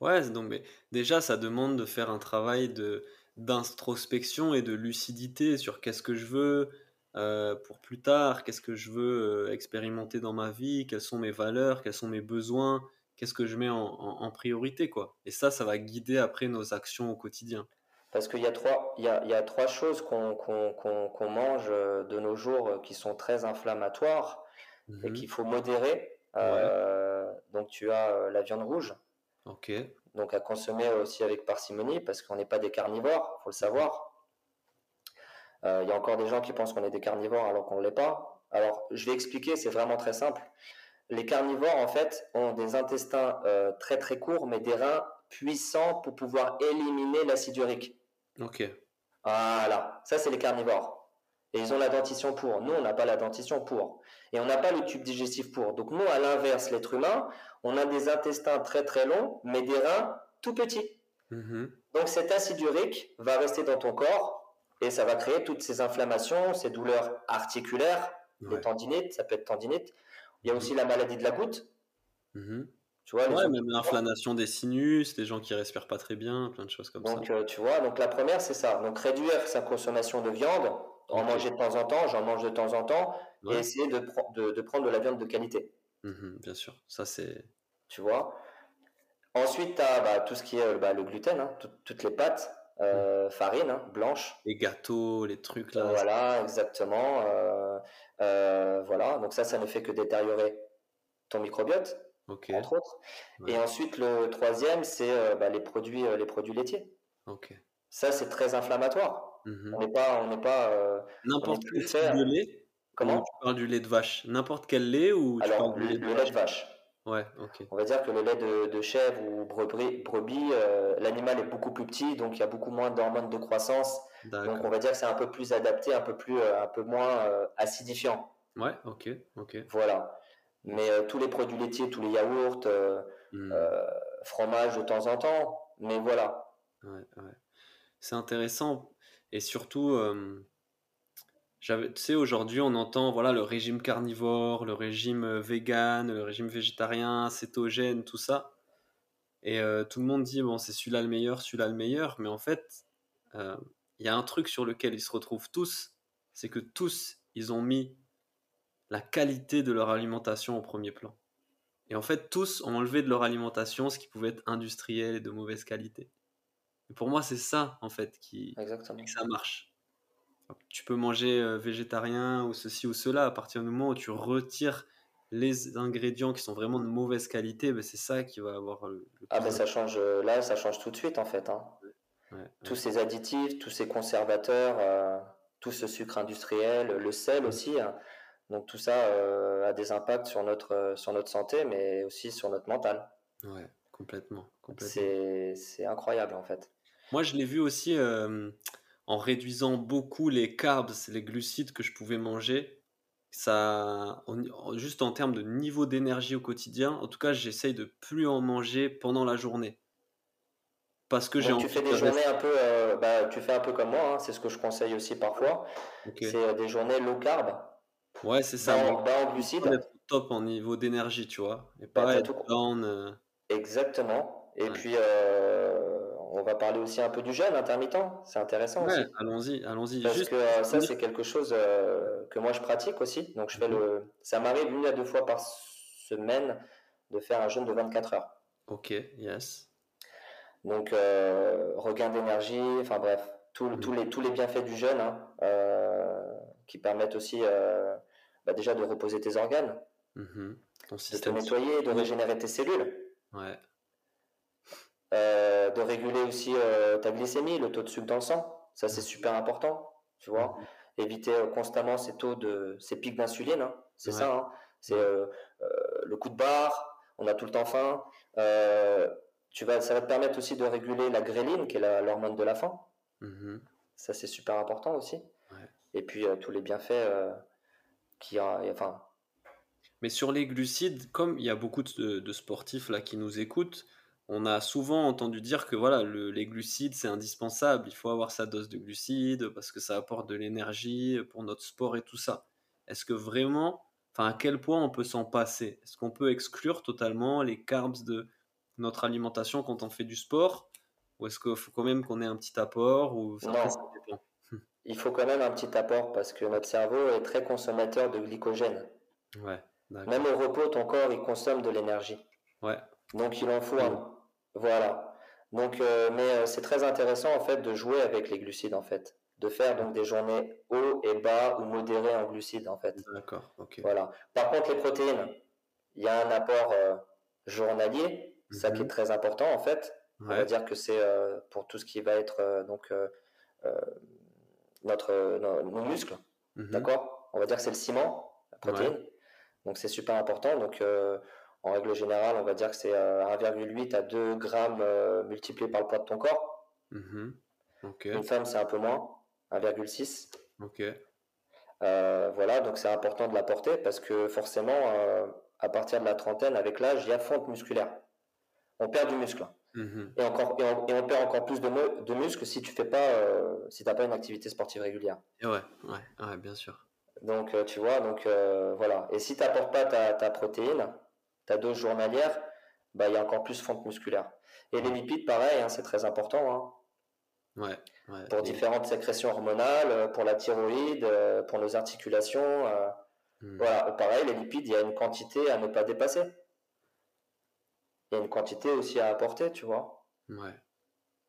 Ouais, donc mais déjà ça demande de faire un travail de d'introspection et de lucidité sur qu'est-ce que je veux euh, pour plus tard, qu'est-ce que je veux euh, expérimenter dans ma vie, quelles sont mes valeurs, quels sont mes besoins, qu'est-ce que je mets en, en- en priorité quoi. Et ça, ça va guider après nos actions au quotidien. Parce qu'il y, a trois- y, a, y a trois choses qu'on mange euh, de nos jours qui sont très inflammatoires et Mhm. qu'il faut modérer. Euh, donc tu as la viande rouge, Ok. donc à consommer aussi avec parcimonie parce qu'on n'est pas des carnivores, faut le savoir. Euh, Il y a encore des gens qui pensent qu'on est des carnivores alors qu'on ne l'est pas. Alors je vais expliquer, c'est vraiment très simple. Les carnivores en fait ont des intestins euh, très très courts mais des reins puissants pour pouvoir éliminer l'acide urique. Ok. Voilà, ça c'est les carnivores. Et ils ont la dentition pour. Nous, on n'a pas la dentition pour. Et on n'a pas le tube digestif pour. Donc nous, à l'inverse, l'être humain, on a des intestins très très longs, mais des reins tout petits. Mhm. Donc cet acide urique va rester dans ton corps et ça va créer toutes ces inflammations, ces douleurs articulaires, les Ouais. tendinites, ça peut être tendinite. Il y a aussi la maladie de la goutte. Mhm. Tu vois, les Ouais, même l'inflammation des sinus, les gens qui respirent pas très bien, plein de choses comme Donc, ça. euh, tu vois, donc la première, c'est ça. Donc, réduire sa consommation de viande, en manger de temps en temps, j'en mange de temps en temps, Ouais. et essayer de, de, de prendre de la viande de qualité. Mhm, bien sûr. Ça, c'est. Tu vois? Ensuite, tu as tout ce qui est euh, bah, le gluten, hein, tout- toutes les pâtes, euh, farine, hein, blanche. Les gâteaux, les trucs là. Voilà, exactement. euh, euh, voilà, donc ça, ça ne fait que détériorer ton microbiote, entre autres. Ouais. Et ensuite, le troisième, c'est bah, les, produits, les produits laitiers. Ok. Ça, c'est très inflammatoire. Mhm. On n'est pas, on n'est pas. euh, N'importe on est quel type faire. de lait Comment? tu parles du lait de vache N'importe quel lait ou tu Alors, parles le, du lait de le lait vache de vache? Ouais, ok. On va dire que le lait de, de chèvre ou brebis, brebis euh, l'animal est beaucoup plus petit, donc il y a beaucoup moins d'hormones de croissance. Donc on va dire que c'est un peu plus adapté, un peu plus, euh, un peu moins euh, acidifiant. Ouais, ok, ok. Voilà. Mais euh, tous les produits laitiers, tous les yaourts, euh, fromage de temps en temps. Mais voilà. Ouais, ouais. C'est intéressant. Et surtout, euh, tu sais, aujourd'hui, on entend voilà, le régime carnivore, le régime euh, vegan, le régime végétarien, cétogène, tout ça. Et euh, tout le monde dit, bon, c'est celui-là le meilleur, celui-là le meilleur. Mais en fait, il y a un truc sur lequel ils se retrouvent tous, c'est que tous, ils ont mis la qualité de leur alimentation au premier plan. Et en fait, tous ont enlevé de leur alimentation ce qui pouvait être industriel et de mauvaise qualité. Et pour moi, c'est ça, en fait, qui Exactement. que ça marche. Tu peux manger euh, végétarien ou ceci ou cela, à partir du moment où tu retires les ingrédients qui sont vraiment de mauvaise qualité, ben c'est ça qui va avoir le, le Ah ben ça change, euh, là, ça change tout de suite en fait. hein. Ouais, ouais. Tous ces additifs, tous ces conservateurs, euh, tout ce sucre industriel, le sel aussi. hein. Donc tout ça euh, a des impacts sur notre, sur notre santé, mais aussi sur notre mental. Ouais, complètement, c'est incroyable en fait. Moi, je l'ai vu aussi euh, en réduisant beaucoup les carbs, les glucides que je pouvais manger. Ça, en- juste en termes de niveau d'énergie au quotidien, en tout cas, j'essaye de plus en manger pendant la journée. Parce que j'ai Donc tu envie fais de des journées rester- un peu, euh, bah, tu fais un peu comme moi, hein, c'est ce que je conseille aussi parfois. Ok. C'est euh, des journées low carb, Ouais, c'est ça. bas, en- bas en envie glucides. d'être au top en niveau d'énergie, tu vois. Et Bah, pas t'as être tout- down. euh, Exactement. Et Ouais. puis euh, on va parler aussi un peu du jeûne intermittent. C'est intéressant aussi. Allons-y, allons-y. Parce Juste que euh, ça, c'est quelque chose euh, que moi je pratique aussi. Donc, je fais Mhm. le. Ça m'arrive une à deux fois par semaine de faire un jeûne de 24 heures. Ok, yes. Donc, euh, regain d'énergie, enfin bref, tout- Mhm. tous les, tous les bienfaits du jeûne hein, qui permettent aussi bah, déjà de reposer tes organes, Mhm. Ton de te nettoyer, de régénérer tes cellules. Ouais. De réguler aussi ta glycémie, le taux de sucre dans le sang. Ça, c'est super important, tu vois. Mhm. Éviter constamment ces taux de, ces pics d'insuline, hein. c'est ça. Hein. C'est le coup de barre, on a tout le temps faim. tu vas, ça va te permettre aussi de réguler la gréline, qui est l'hormone de la faim. Mhm. Ça, c'est super important aussi. Et puis, tous les bienfaits qui a, enfin. Mais sur les glucides, comme il y a beaucoup de, sportifs là qui nous écoutent, on a souvent entendu dire que voilà, le, les glucides c'est indispensable, il faut avoir sa dose de glucides parce que ça apporte de l'énergie pour notre sport et tout ça. Est-ce que vraiment, enfin à quel point on peut s'en passer? Est-ce qu'on peut exclure totalement les carbs de notre alimentation quand on fait du sport? Ou est-ce qu'il faut quand même qu'on ait un petit apport ou ça, il faut quand même un petit apport parce que notre cerveau est très consommateur de glycogène. Ouais, même au repos, ton corps il consomme de l'énergie. Ouais. Donc il en faut un. Voilà. Donc, euh, mais euh, c'est très intéressant en fait de jouer avec les glucides en fait, de faire donc des journées hauts et bas ou modérées en glucides en fait. D'accord. Ok. Voilà. Par contre, les protéines, il y a un apport euh, journalier, ça qui est mhm. très important en fait. On va dire que c'est pour tout ce qui va être donc notre, nos, muscles. Mhm. D'accord? On va dire que c'est le ciment, la protéine. Donc c'est super important. Donc en règle générale, on va dire que c'est 1,8 euh, à 2 grammes euh, multiplié par le poids de ton corps. Mhm. Une femme, c'est un peu moins, 1,6. Ok. voilà, donc c'est important de l'apporter parce que forcément, à partir de la trentaine, avec l'âge, il y a fonte musculaire. On perd du muscle. Mhm. Et, encore, et on, perd encore plus de, de muscles si tu fais pas, euh, si t'as pas une activité sportive régulière. ouais, ouais, ouais, bien sûr. Donc, euh, tu vois, donc euh, voilà. Et si tu n'apportes pas ta, ta, protéine, ta dose journalière, bah, il y a encore plus fonte musculaire. Et les lipides, pareil, hein, c'est très important. Hein. Ouais, ouais, pour différentes sécrétions hormonales, pour la thyroïde, pour nos articulations. Hmm. Voilà, pareil, les lipides, il y a une quantité à ne pas dépasser il y a une quantité aussi à apporter, tu vois. Ouais.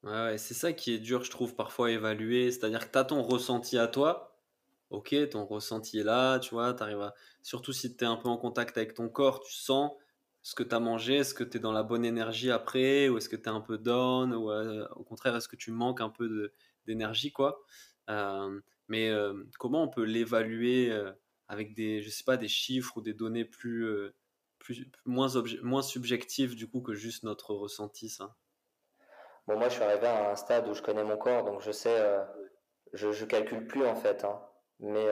Ouais, c'est ça qui est dur, je trouve, parfois à évaluer. C'est-à-dire que tu as ton ressenti à toi. Ok, ton ressenti est là, tu vois, arrives à... Surtout si tu es un peu en contact avec ton corps, tu sens ce que tu as mangé, est-ce que tu es dans la bonne énergie après, ou est-ce que tu es un peu down, ou euh, au contraire, est-ce que tu manques un peu d'énergie, quoi. Euh, mais euh, comment on peut l'évaluer avec des, je sais pas, des chiffres ou des données plus moins, moins subjectif du coup que juste notre ressenti, ça? Bon, moi je suis arrivé à un stade où je connais mon corps, donc je sais, je, calcule plus en fait. Hein. Mais,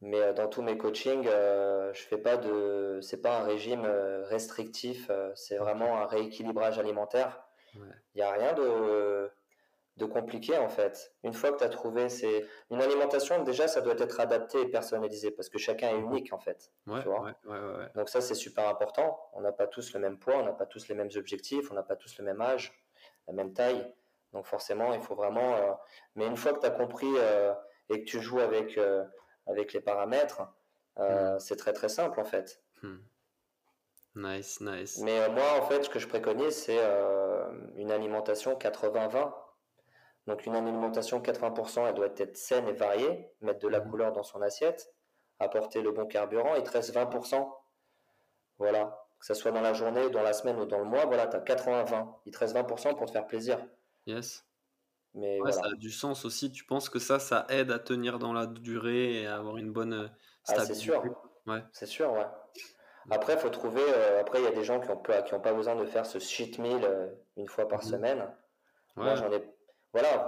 mais euh, dans tous mes coachings, je fais pas de. C'est pas un régime restrictif, c'est vraiment un rééquilibrage alimentaire. Il n'y a rien de de compliqué en fait. Une fois que tu as trouvé, c'est une alimentation déjà ça doit être adapté et personnalisé parce que chacun est unique en fait. Donc ça c'est super important. On n'a pas tous le même poids, on n'a pas tous les mêmes objectifs, on n'a pas tous le même âge, la même taille. Donc forcément il faut vraiment. Euh, mais une fois que tu as compris euh, et que tu joues avec euh, avec les paramètres, hmm. c'est très très simple en fait. Hmm. Nice, nice. Mais moi en fait ce que je préconise c'est une alimentation 80-20 donc une alimentation 80%, elle doit être saine et variée, mettre de la mhm. couleur dans son assiette, apporter le bon carburant, il te reste 20%. Voilà, que ce soit dans la journée, dans la semaine ou dans le mois, voilà, tu as 80-20. Il te reste 20% pour te faire plaisir. Yes. Mais ça a du sens aussi. Tu penses que ça, ça aide à tenir dans la durée et à avoir une bonne stabilité ah, c'est sûr. Ouais. C'est sûr, ouais. Après, il faut trouver. Euh, après, il y a des gens qui n'ont pas, besoin de faire ce cheat meal euh, une fois par mhm. semaine. Moi, j'en ai voilà,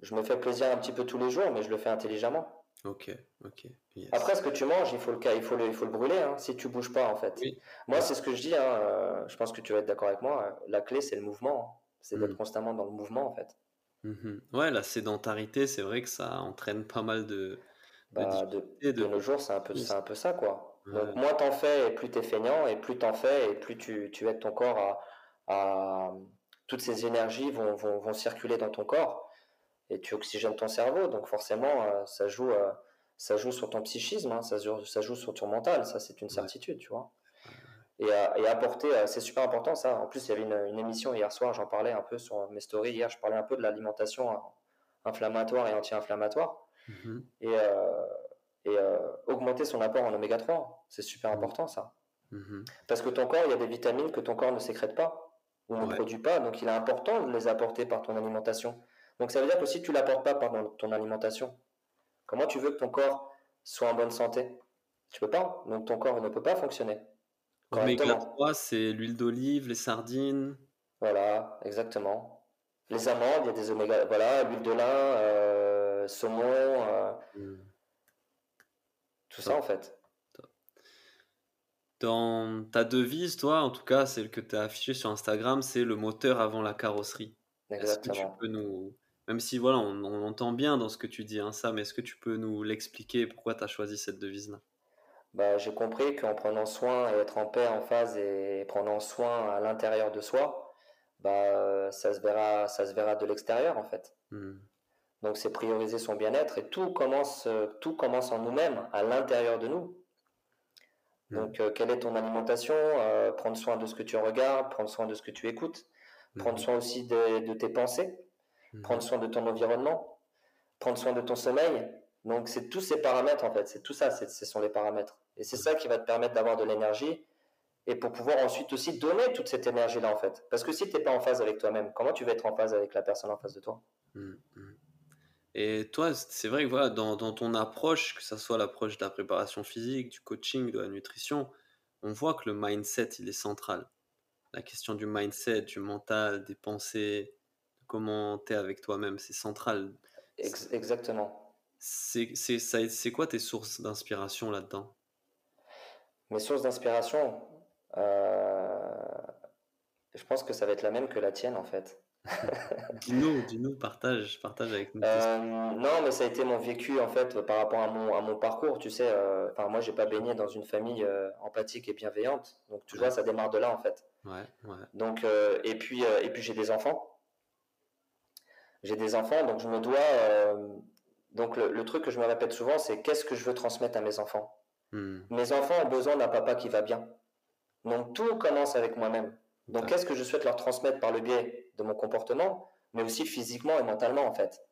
je me fais plaisir un petit peu tous les jours, mais je le fais intelligemment. Ok, ok. Après, ce que tu manges, il faut le, il faut le, il faut le brûler, hein, si tu bouges pas, en fait. Moi, c'est ce que je dis, hein, euh, je pense que tu vas être d'accord avec moi, la clé, c'est le mouvement. Hein. C'est d'être mm. constamment dans le mouvement, en fait. Mm-hmm. Ouais, la sédentarité, c'est vrai que ça entraîne pas mal de. Bah, de, de, nos jours, c'est un, peu, un peu ça, quoi. Donc, moins t'en fais, et plus t'es feignant, et plus t'en fais, et plus tu, tu aides ton corps à, à toutes ces énergies vont, vont, vont, circuler dans ton corps et tu oxygènes ton cerveau. Donc forcément, euh, ça, joue, euh, ça joue sur ton psychisme, hein, ça, joue, ça joue sur ton mental, ça c'est une certitude, tu vois. Et, euh, et apporter, c'est super important ça. En plus, il y avait une, une émission hier soir, j'en parlais un peu sur mes stories hier, je parlais un peu de l'alimentation inflammatoire et anti-inflammatoire. Mm-hmm. Et, et augmenter son apport en oméga 3, c'est super important ça. Mm-hmm. Parce que ton corps, il y a des vitamines que ton corps ne sécrète pas. ou ne produit pas. Donc il est important de les apporter par ton alimentation. Donc ça veut dire que si tu ne l'apportes pas par ton alimentation, comment tu veux que ton corps soit en bonne santé? Tu peux pas. Donc ton corps ne peut pas fonctionner. Oméga 3, c'est l'huile d'olive, les sardines. Voilà, exactement. Les amandes, il y a des oméga, voilà, l'huile de lin, euh, saumon, euh, hmm. tout ça en fait. Dans ta devise, toi, en tout cas, celle que tu as affichée sur Instagram, c'est le moteur avant la carrosserie. Exactement. Est-ce que tu peux nous, même si voilà, on, on, entend bien dans ce que tu dis, hein, ça, mais est-ce que tu peux nous l'expliquer pourquoi tu as choisi cette devise-là? Bah, J'ai compris qu'en prenant soin et être en paix, en phase et prenant soin à l'intérieur de soi, bah, ça, se verra, ça se verra de l'extérieur en fait. Hmm. Donc c'est prioriser son bien-être et tout commence, tout commence en nous-mêmes, à l'intérieur de nous. Hmm. Donc euh, quelle est ton alimentation? Euh, Prendre soin de ce que tu regardes, prendre soin de ce que tu écoutes, prendre hmm. soin aussi de tes pensées prendre soin de ton environnement, prendre soin de ton sommeil. Donc, c'est tous ces paramètres, en fait. C'est tout ça, ce sont les paramètres. Et c'est ça qui va te permettre d'avoir de l'énergie et pour pouvoir ensuite aussi donner toute cette énergie-là, en fait. Parce que si tu n'es pas en phase avec toi-même, comment tu vas être en phase avec la personne en face de toi? Mmh, mmh. Et toi, c'est vrai que voilà, dans, dans, ton approche, que ce soit l'approche de la préparation physique, du coaching, de la nutrition, on voit que le mindset, il est central. La question du mindset, du mental, des pensées, comment tu es avec toi-même, c'est central. exactement. C'est quoi tes sources d'inspiration là-dedans? Mes sources d'inspiration, euh, je pense que ça va être la même que la tienne en fait. dis-nous, dis-nous, partage, partage avec nous. Euh, non, mais ça a été mon vécu en fait par rapport à mon, à mon parcours. Tu sais, euh, enfin moi j'ai pas baigné dans une famille empathique et bienveillante, donc tu vois ça démarre de là en fait. Ouais, ouais. Donc et puis et puis j'ai des enfants j'ai des enfants, donc je me dois. Donc le, truc que je me répète souvent, c'est qu'est-ce que je veux transmettre à mes enfants? Hmm. Mes enfants ont besoin d'un papa qui va bien. Donc tout commence avec moi-même. Donc qu'est-ce que je souhaite leur transmettre par le biais de mon comportement, mais aussi physiquement et mentalement en fait?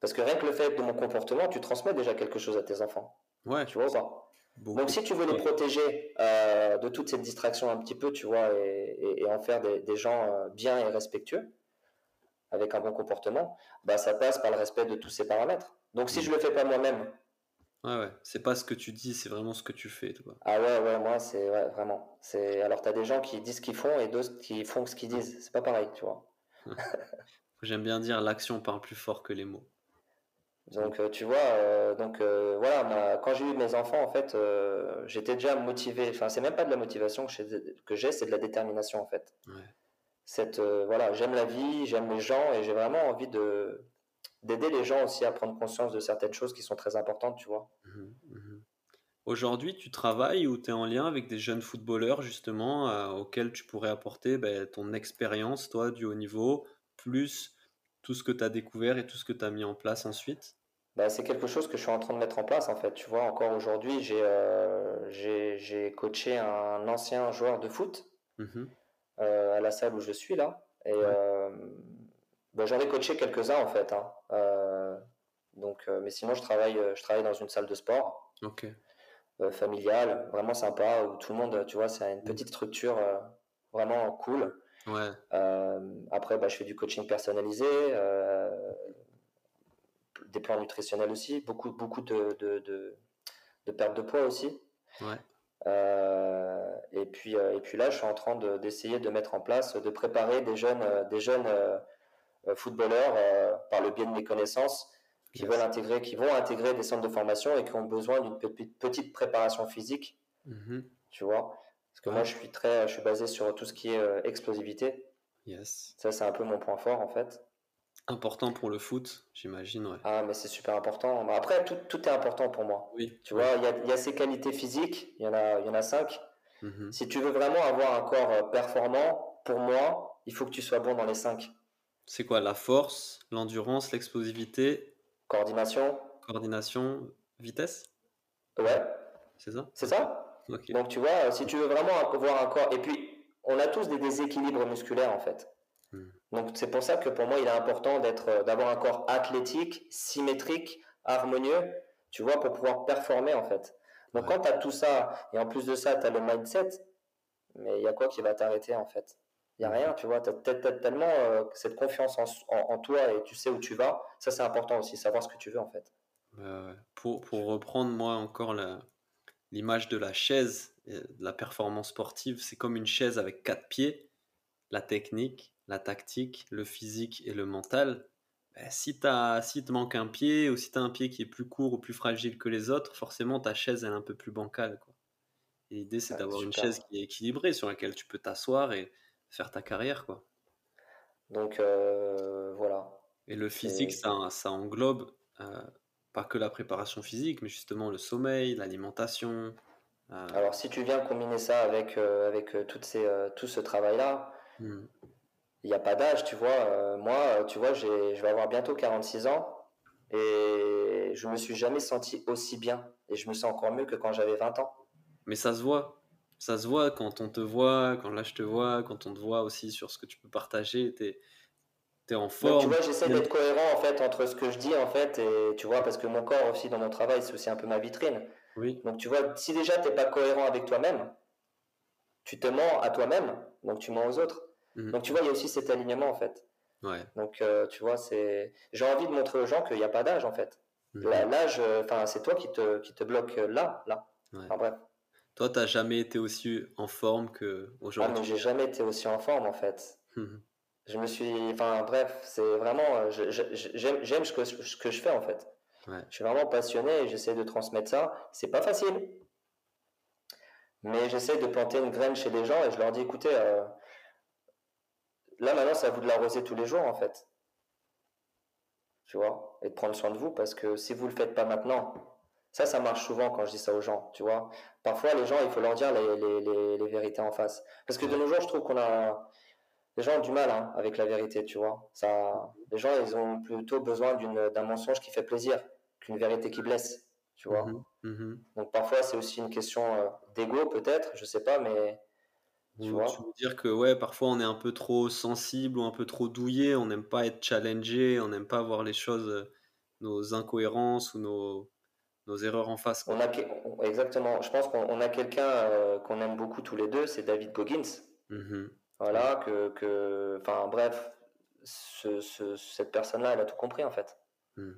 Parce que rien que le fait de mon comportement, tu transmets déjà quelque chose à tes enfants. Ouais. Tu vois pas? Donc si tu veux les protéger euh, de toute cette distraction un petit peu, tu vois, et, en faire des, gens euh, bien et respectueux, avec un bon comportement, bah, ça passe par le respect de tous ces paramètres. Donc si je le fais pas moi-même. Ouais, ouais, c'est pas ce que tu dis, c'est vraiment ce que tu fais. Toi. Ah ouais, ouais, moi, c'est ouais, vraiment. C'est Alors, tu as des gens qui disent ce qu'ils font et d'autres qui font ce qu'ils disent. C'est pas pareil, tu vois. J'aime bien dire l'action parle plus fort que les mots. Donc, euh, tu vois, euh, donc euh, voilà, quand j'ai eu mes enfants, en fait, j'étais déjà motivé. Enfin, c'est même pas de la motivation que j'ai, c'est de la détermination, en fait. Ouais cette voilà, j'aime la vie, j'aime les gens et j'ai vraiment envie de d'aider les gens aussi à prendre conscience de certaines choses qui sont très importantes, tu vois. Mmh mmh Aujourd'hui, tu travailles ou tu es en lien avec des jeunes footballeurs justement euh, auxquels tu pourrais apporter ben, ton expérience, toi, du haut niveau, plus tout ce que tu as découvert et tout ce que tu as mis en place ensuite? Bah, C'est quelque chose que je suis en train de mettre en place en fait. Tu vois, encore aujourd'hui, j'ai euh, coaché un ancien joueur de foot. Mmh euh, à la salle où je suis là. Et euh, bon, j'en ai coaché quelques-uns en fait. Hein. Euh, donc, mais sinon, je travaille, je travaille dans une salle de sport. familiale, vraiment sympa, où tout le monde, tu vois, c'est une petite structure vraiment cool. Ouais. après, bah, je fais du coaching personnalisé, des plans nutritionnels aussi, beaucoup, beaucoup de, de, de, de perte de poids aussi. Ouais. Euh, et, puis, euh, et puis là, je suis en train d'essayer de, mettre en place, de préparer des jeunes, euh, des jeunes footballeurs par le biais de mes connaissances qui veulent intégrer, qui vont intégrer des centres de formation et qui ont besoin d'une petite préparation physique. Mm-hmm. Tu vois? Parce que moi, je suis très, je suis basé sur tout ce qui est explosivité. Yes. Ça, c'est un peu mon point fort en fait. Important pour le foot, j'imagine, ouais. Ah, mais c'est super important. Après, tout, tout, est important pour moi. Oui. Tu vois, il y, a, y, a, ces qualités physiques, il y en a, y en a cinq. Mhm. Si tu veux vraiment avoir un corps euh, performant, pour moi, il faut que tu sois bon dans les cinq. C'est quoi La force, l'endurance, l'explosivité? Coordination. Coordination, vitesse? Ouais. C'est ça? C'est ça? Donc, tu vois, si tu veux vraiment avoir un corps. Et puis, on a tous des déséquilibres musculaires, en fait. Hmm. Donc c'est pour ça que pour moi il est important d'être, euh, d'avoir un corps athlétique, symétrique, harmonieux, tu vois, pour pouvoir performer en fait. Donc quand tu as tout ça, et en plus de ça, tu as le mindset, mais il y a quoi qui va t'arrêter en fait? Il n'y a rien, tu vois. Tu as, tellement euh, cette confiance en, toi et tu sais où tu vas. Ça, c'est important aussi, savoir ce que tu veux en fait. Bah pour, pour, reprendre, moi, encore l'image de la chaise, de la performance sportive, c'est comme une chaise avec quatre pieds la technique, la tactique, le physique et le mental. Ben, si, as, si te manque un pied ou si tu as un pied qui est plus court ou plus fragile que les autres, forcément ta chaise elle est un peu plus bancale. Quoi. L'idée c'est d'avoir une chaise qui est équilibrée sur laquelle tu peux t'asseoir et faire ta carrière. Quoi. Donc euh, voilà. Et le physique, ça, ça englobe euh, pas que la préparation physique, mais justement le sommeil, l'alimentation. Euh. Alors si tu viens combiner ça avec, avec toutes ces, tout ce travail-là, hmm. il n'y a pas d'âge, tu vois. moi, tu vois, je vais avoir bientôt 46 ans et je me suis jamais senti aussi bien. Et je me sens encore mieux que quand j'avais 20 ans. Mais ça se voit ça se voit quand on te voit, quand là je te vois, quand on te voit aussi sur ce que tu peux partager, tu es, en forme. tu vois, j'essaie d'être cohérent en fait entre ce que je dis en fait et tu vois parce que mon corps aussi dans mon travail c'est aussi un peu ma vitrine. Oui. Donc tu vois, si déjà tu n'es pas cohérent avec toi-même, tu te mens à toi-même, donc tu mens aux autres. Mhm. Donc tu vois, il y a aussi cet alignement en fait. Ouais. Donc euh, tu vois, c'est j'ai envie de montrer aux gens qu'il n'y a pas d'âge en fait. Mhm. L'âge, enfin c'est toi qui te, qui te bloque là, là. Enfin bref. Toi, tu n'as jamais été aussi en forme qu'aujourd'hui Ah, mais j'ai jamais été aussi en forme en fait. Mmh je me suis. Enfin, bref, c'est vraiment. J'aime ce que, ce que je fais en fait. Je suis vraiment passionné et j'essaie de transmettre ça. C'est pas facile. Mais j'essaie de planter une graine chez les gens et je leur dis écoutez, euh, là maintenant, c'est à vous de l'arroser tous les jours en fait. Tu vois? Et de prendre soin de vous parce que si vous le faites pas maintenant, ça, ça marche souvent quand je dis ça aux gens, tu vois. Parfois, les gens, il faut leur dire les, les, les, vérités en face. Parce que de nos jours, je trouve qu'on a. Les gens ont du mal hein, avec la vérité, tu vois. Ça, les gens, ils ont plutôt besoin d'un mensonge qui fait plaisir qu'une vérité qui blesse, tu vois. Mmh mmh Donc parfois, c'est aussi une question euh, d'ego, peut-être, je sais pas, mais. Tu, vois tu veux dire que ouais, parfois on est un peu trop sensible ou un peu trop douillé, on n'aime pas être challengé, on n'aime pas voir les choses, euh, nos incohérences ou nos, nos erreurs en face. On a, exactement. Je pense qu'on a quelqu'un euh, qu'on aime beaucoup tous les deux, c'est David Goggins. Mm-hmm. Voilà, que, enfin bref, cette personne-là, elle a tout compris en fait. Mm.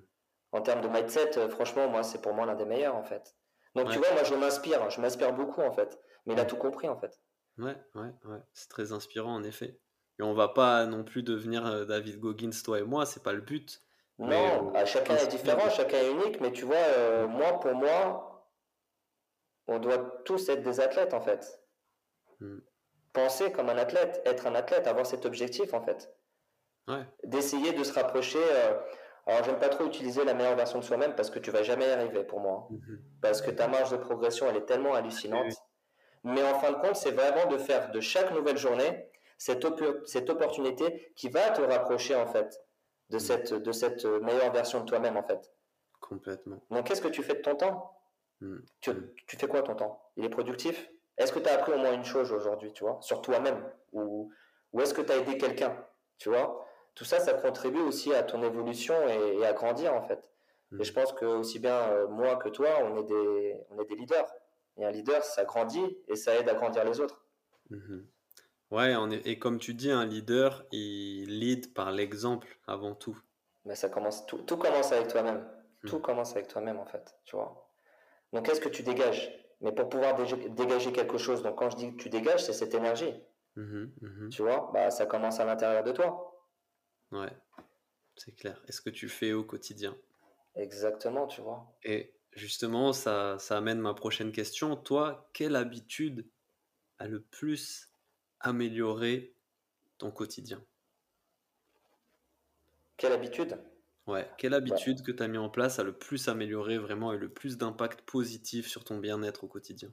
En termes de mindset, euh, franchement, moi, c'est pour moi l'un des meilleurs en fait. Donc tu vois, moi, je m'inspire, je m'inspire beaucoup en fait. Mais il a tout compris en fait. Ouais, ouais, ouais. C'est très inspirant en effet. Et on va pas non plus devenir euh, David Goggins, toi et moi, c'est pas le but. Non, euh, chacun est différent, chacun est unique, mais tu vois, euh, moi, pour moi, on doit tous être des athlètes, en fait. Hmm. Penser comme un athlète, être un athlète, avoir cet objectif, en fait. D'essayer de se rapprocher. Euh, alors, j'aime pas trop utiliser la meilleure version de soi-même parce que tu vas jamais y arriver pour moi. Mhm. Parce que ta marge de progression, elle est tellement hallucinante. Mais en fin de compte, c'est vraiment de faire de chaque nouvelle journée cette, cette opportunité qui va te rapprocher, en fait, de cette, de cette meilleure version de toi-même en fait. Complètement. Donc qu'est-ce que tu fais de ton temps? Hmm. tu, hmm. tu, fais quoi ton temps? Il est productif? Est-ce que tu as appris au moins une chose aujourd'hui, tu vois, sur toi-même? Ou, ou est-ce que tu as aidé quelqu'un? Tu vois? Tout ça, ça contribue aussi à ton évolution et, à grandir en fait. Et je pense que aussi bien euh, moi que toi, on est, des, on est des leaders. Et un leader, ça grandit et ça aide à grandir les autres. Ouais, et comme tu dis, un leader, il lead par l'exemple avant tout. Mais ça commence, tout, tout commence avec toi-même. Hmm. Tout commence avec toi-même, en fait, tu vois. Donc, qu'est-ce que tu dégages? Mais pour pouvoir dégager quelque chose, donc quand je dis que tu dégages, c'est cette énergie. Mmh mmh tu vois, bah, ça commence à l'intérieur de toi. Ouais, c'est clair. Est-ce que tu fais au quotidien Exactement, tu vois. Et justement, ça, ça amène ma prochaine question. Toi, quelle habitude a le plus améliorer ton quotidien Quelle habitude? Ouais, quelle habitude que tu as mis en place a le plus amélioré vraiment et le plus d'impact positif sur ton bien-être au quotidien?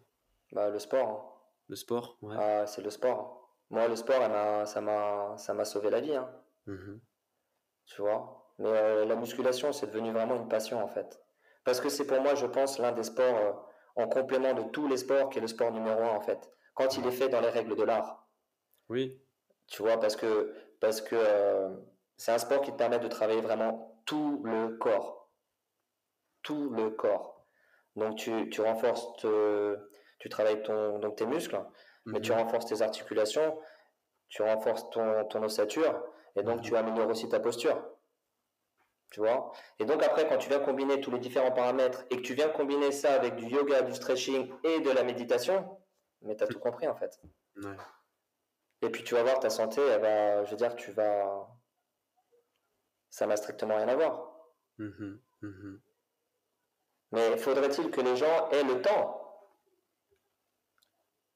Bah, Le sport. Hein. Le sport, ouais. Ah, c'est le sport. Moi, le sport, ça m'a sauvé la vie. Hein. Mmh tu vois? Mais euh, la musculation, c'est devenu vraiment une passion en fait. Parce que c'est pour moi, je pense, l'un des sports euh, en complément de tous les sports qui est le sport numéro un en fait. Quand il est fait dans les règles de l'art. Oui. Tu vois, parce que parce que euh, c'est un sport qui te permet de travailler vraiment tout le corps. Tout le corps. Donc tu, tu renforces, tu travailles ton, donc tes muscles, mais tu mhm. renforces tes articulations. tu renforces ton, ton ossature et donc tu améliores aussi ta posture. Tu vois? Et donc après, quand tu viens combiner tous les différents paramètres et que tu viens combiner ça avec du yoga, du stretching et de la méditation, mais tu as tout compris en fait. Et puis tu vas voir ta santé, elle va, je veux dire, tu vas. Ça n'a strictement rien à voir. Mmh mmh mais faudrait-il que les gens aient le temps?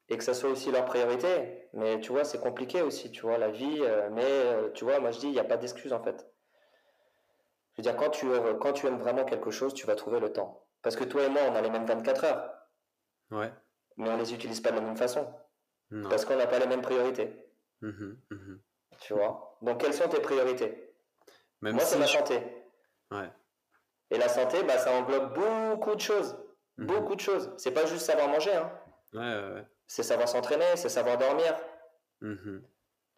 Et que ça soit aussi leur priorité. Mais tu vois, c'est compliqué aussi, tu vois, la vie. Euh, mais euh, tu vois, moi je dis, il n'y a pas d'excuse en fait. Je veux dire, quand tu, quand tu aimes vraiment quelque chose, tu vas trouver le temps. Parce que toi et moi, on a les mêmes 24 heures. Ouais. Mais on les utilise pas de la même façon. Parce qu'on n'a pas les mêmes priorités. Mmh mmh tu vois? Donc, quelles sont tes priorités? Moi, c'est ma santé. Ouais. Et la santé, bah, ça englobe beaucoup de choses. Mmh beaucoup de choses. C'est pas juste savoir manger. Hein. Ouais, ouais, ouais c'est savoir s'entraîner, c'est savoir dormir.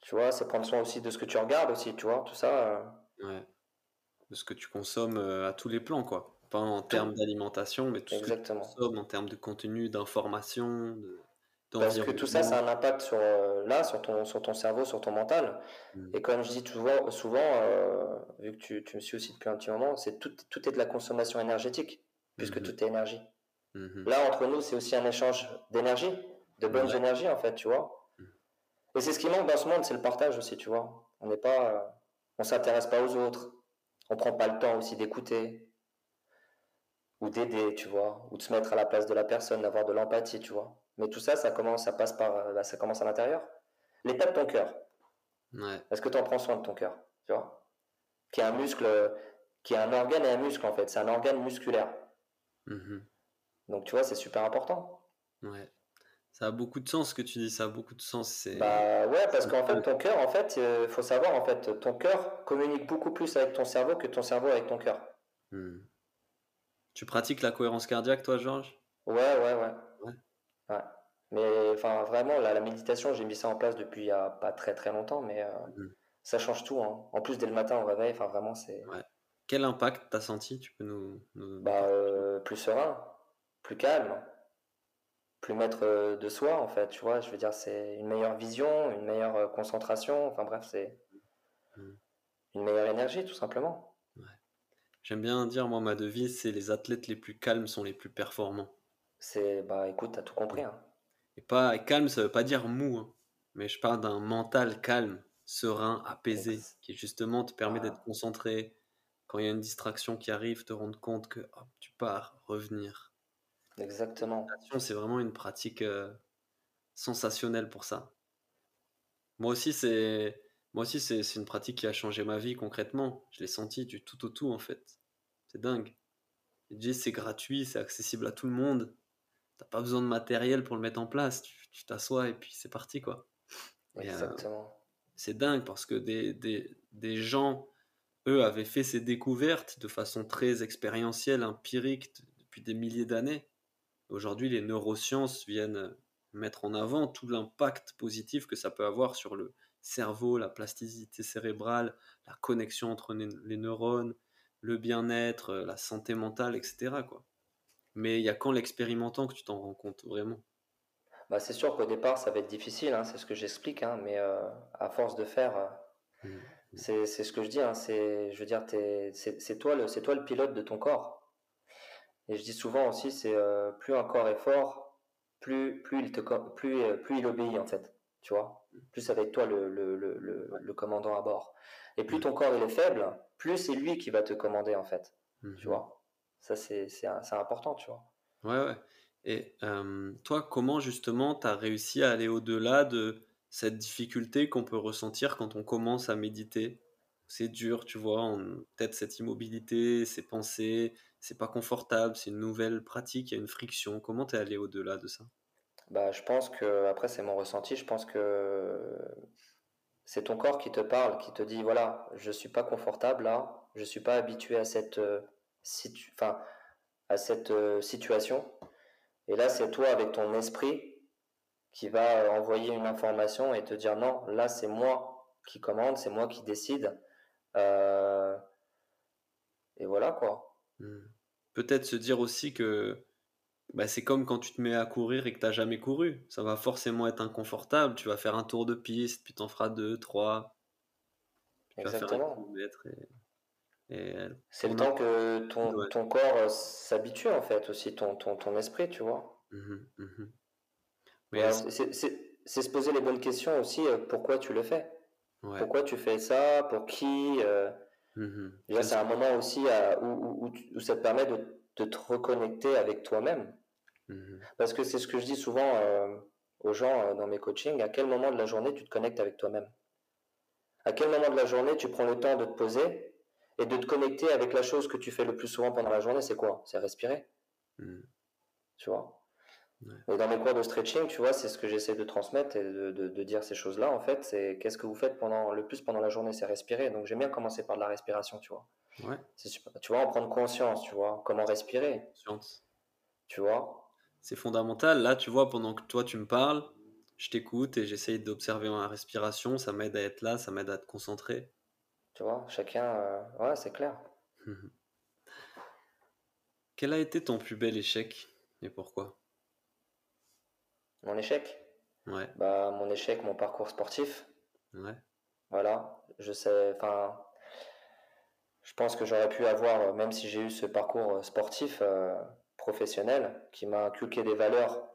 Tu vois, c'est prendre soin aussi de ce que tu regardes aussi, tu vois, tout ça. Euh. Ouais. De ce que tu consommes euh, à tous les plans, quoi. Pas en termes d'alimentation, mais tout Exactement. ce que tu consommes en termes de contenu, d'information, de, Parce que tout ça, ça a un impact sur, euh, là, sur ton, sur ton cerveau, sur ton mental. Mm. Et comme je dis souvent, souvent vu que tu, tu, me suis aussi depuis un petit moment, c'est tout, tout est de la consommation énergétique, puisque mm-hmm. tout est énergie. Mm-hmm. Là, entre nous, c'est aussi un échange d'énergie de bonnes énergies en fait, tu vois. Mm. Et c'est ce qui manque dans ce monde, c'est le partage aussi, tu vois. On n'est pas, euh, on s'intéresse pas aux autres, on prend pas le temps aussi d'écouter ou d'aider, tu vois, ou de se mettre à la place de la personne, d'avoir de l'empathie, tu vois. Mais tout ça, ça commence, ça passe par, euh, bah, ça commence à l'intérieur. L'état de ton cœur. Est-ce que tu en prends soin de ton cœur, tu vois? Qui est un muscle, qui est un organe et un muscle en fait. C'est un organe musculaire. Mm-hmm. Donc tu vois, c'est super important. Ouais. Ça a beaucoup de sens ce que tu dis, ça a beaucoup de sens. C'est... Bah ouais, parce qu'en fait, ton cœur, en fait, il euh, faut savoir, en fait, ton cœur communique beaucoup plus avec ton cerveau que ton cerveau avec ton cœur. Hmm. Tu pratiques la cohérence cardiaque, toi, Georges? Ouais, ouais, ouais. Ouais. Mais enfin, vraiment, la, la méditation, j'ai mis ça en place depuis il n'y a pas très très longtemps, mais euh, hmm. ça change tout. Hein. En plus, dès le matin au réveil, enfin, vraiment, c'est. Ouais. Quel impact t'as senti Tu peux nous. Bah, euh, plus serein, plus calme plus maître euh, de soi en fait tu vois je veux dire c'est une meilleure vision une meilleure concentration enfin bref c'est hmm. une meilleure énergie tout simplement j'aime bien dire moi ma devise c'est les athlètes les plus calmes sont les plus performants c'est bah écoute t'as tout compris hein. et pas calme ça veut pas dire mou hein. mais je parle d'un mental calme serein apaisé qui justement te permet d'être concentré quand il y a une distraction qui arrive te rendre compte que tu pars revenir Exactement. C'est vraiment une pratique euh, sensationnelle pour ça. Moi aussi, c'est moi aussi c'est une pratique qui a changé ma vie concrètement. Je l'ai senti du tout au tout en fait. C'est dingue. c'est gratuit, c'est accessible à tout le monde. T'as pas besoin de matériel pour le mettre en place. Tu t'assois et puis c'est parti quoi. Euh, Exactement. c'est dingue parce que des, des, des gens, eux, avaient fait ces découvertes de façon très expérientielle, empirique depuis des milliers d'années. Aujourd'hui, les neurosciences viennent mettre en avant tout l'impact positif que ça peut avoir sur le cerveau, la plasticité cérébrale, la connexion entre les neurones, le bien-être, la santé mentale, etc. Quoi. Mais il y a qu'en l'expérimentant que tu t'en rends compte vraiment? Bah, c'est sûr qu'au départ, ça va être difficile, hein, c'est ce que j'explique, hein, mais euh, à force de faire, euh, mmh. c'est ce que je dis, hein, c'est, je veux dire, c'est toi, le, toi le pilote de ton corps. Et je dis souvent aussi, c'est euh, plus un corps est fort, plus, plus, il te, plus, plus il obéit en fait. Tu vois? Plus ça va être toi le, le, le, le, commandant à bord. Et plus ton corps il est faible, plus c'est lui qui va te commander en fait. Tu mhm. vois? Ça c'est important, tu vois. Ouais, ouais. Et euh, toi, comment justement tu as réussi à aller au-delà de cette difficulté qu'on peut ressentir quand on commence à méditer? C'est dur, tu vois, peut-être cette immobilité, ces pensées, c'est pas confortable, c'est une nouvelle pratique, il y a une friction. Comment tu es allé au-delà de ça? Bah, Je pense que, après c'est mon ressenti, je pense que c'est ton corps qui te parle, qui te dit voilà, je suis pas confortable là, je suis pas habitué à cette, euh, enfin, à cette euh, situation. Et là, c'est toi avec ton esprit qui va euh, envoyer une information et te dire non, là c'est moi qui commande, c'est moi qui décide. et voilà quoi. Hmm. Peut-être se dire aussi que bah, c'est comme quand tu te mets à courir et que tu n'as jamais couru. Ça va forcément être inconfortable. Tu vas faire un tour de piste, puis tu en feras deux, trois. Tu vas faire un kilomètre et, c'est le temps que ton, ton corps euh, s'habitue en fait aussi, ton, ton, ton esprit, tu vois. Mmh mmh c'est se poser les bonnes questions aussi, euh, pourquoi tu le fais? Pourquoi tu fais ça? Pour qui euh? mmh C'est un moment aussi où, où, où, ça te permet de, de te reconnecter avec toi-même. Parce que c'est ce que je dis souvent euh, aux gens euh, dans mes coachings, à quel moment de la journée tu te connectes avec toi-même? À quel moment de la journée tu prends le temps de te poser et de te connecter avec la chose que tu fais le plus souvent pendant la journée, c'est quoi? C'est respirer. Mhm. Tu vois? Et dans mes cours de stretching, tu vois, c'est ce que j'essaie de transmettre et de, de, dire ces choses-là, en fait, c'est qu'est-ce que vous faites pendant le plus pendant la journée, c'est respirer. Donc j'aime bien commencer par de la respiration, tu vois. Ouais. Tu vois, en prendre conscience, tu vois, comment respirer. Conscience. Tu vois? C'est fondamental. Là, tu vois, pendant que toi, tu me parles, je t'écoute et j'essaye d'observer ma respiration. Ça m'aide à être là, ça m'aide à te concentrer. Tu vois, chacun. Euh, ouais, c'est clair. Quel a été ton plus bel échec et pourquoi? Mon échec? Ouais. Bah, mon échec, mon parcours sportif. Ouais. Voilà. Je sais. Enfin. Je pense que j'aurais pu avoir, même si j'ai eu ce parcours sportif, euh, professionnel qui m'a inculqué des valeurs.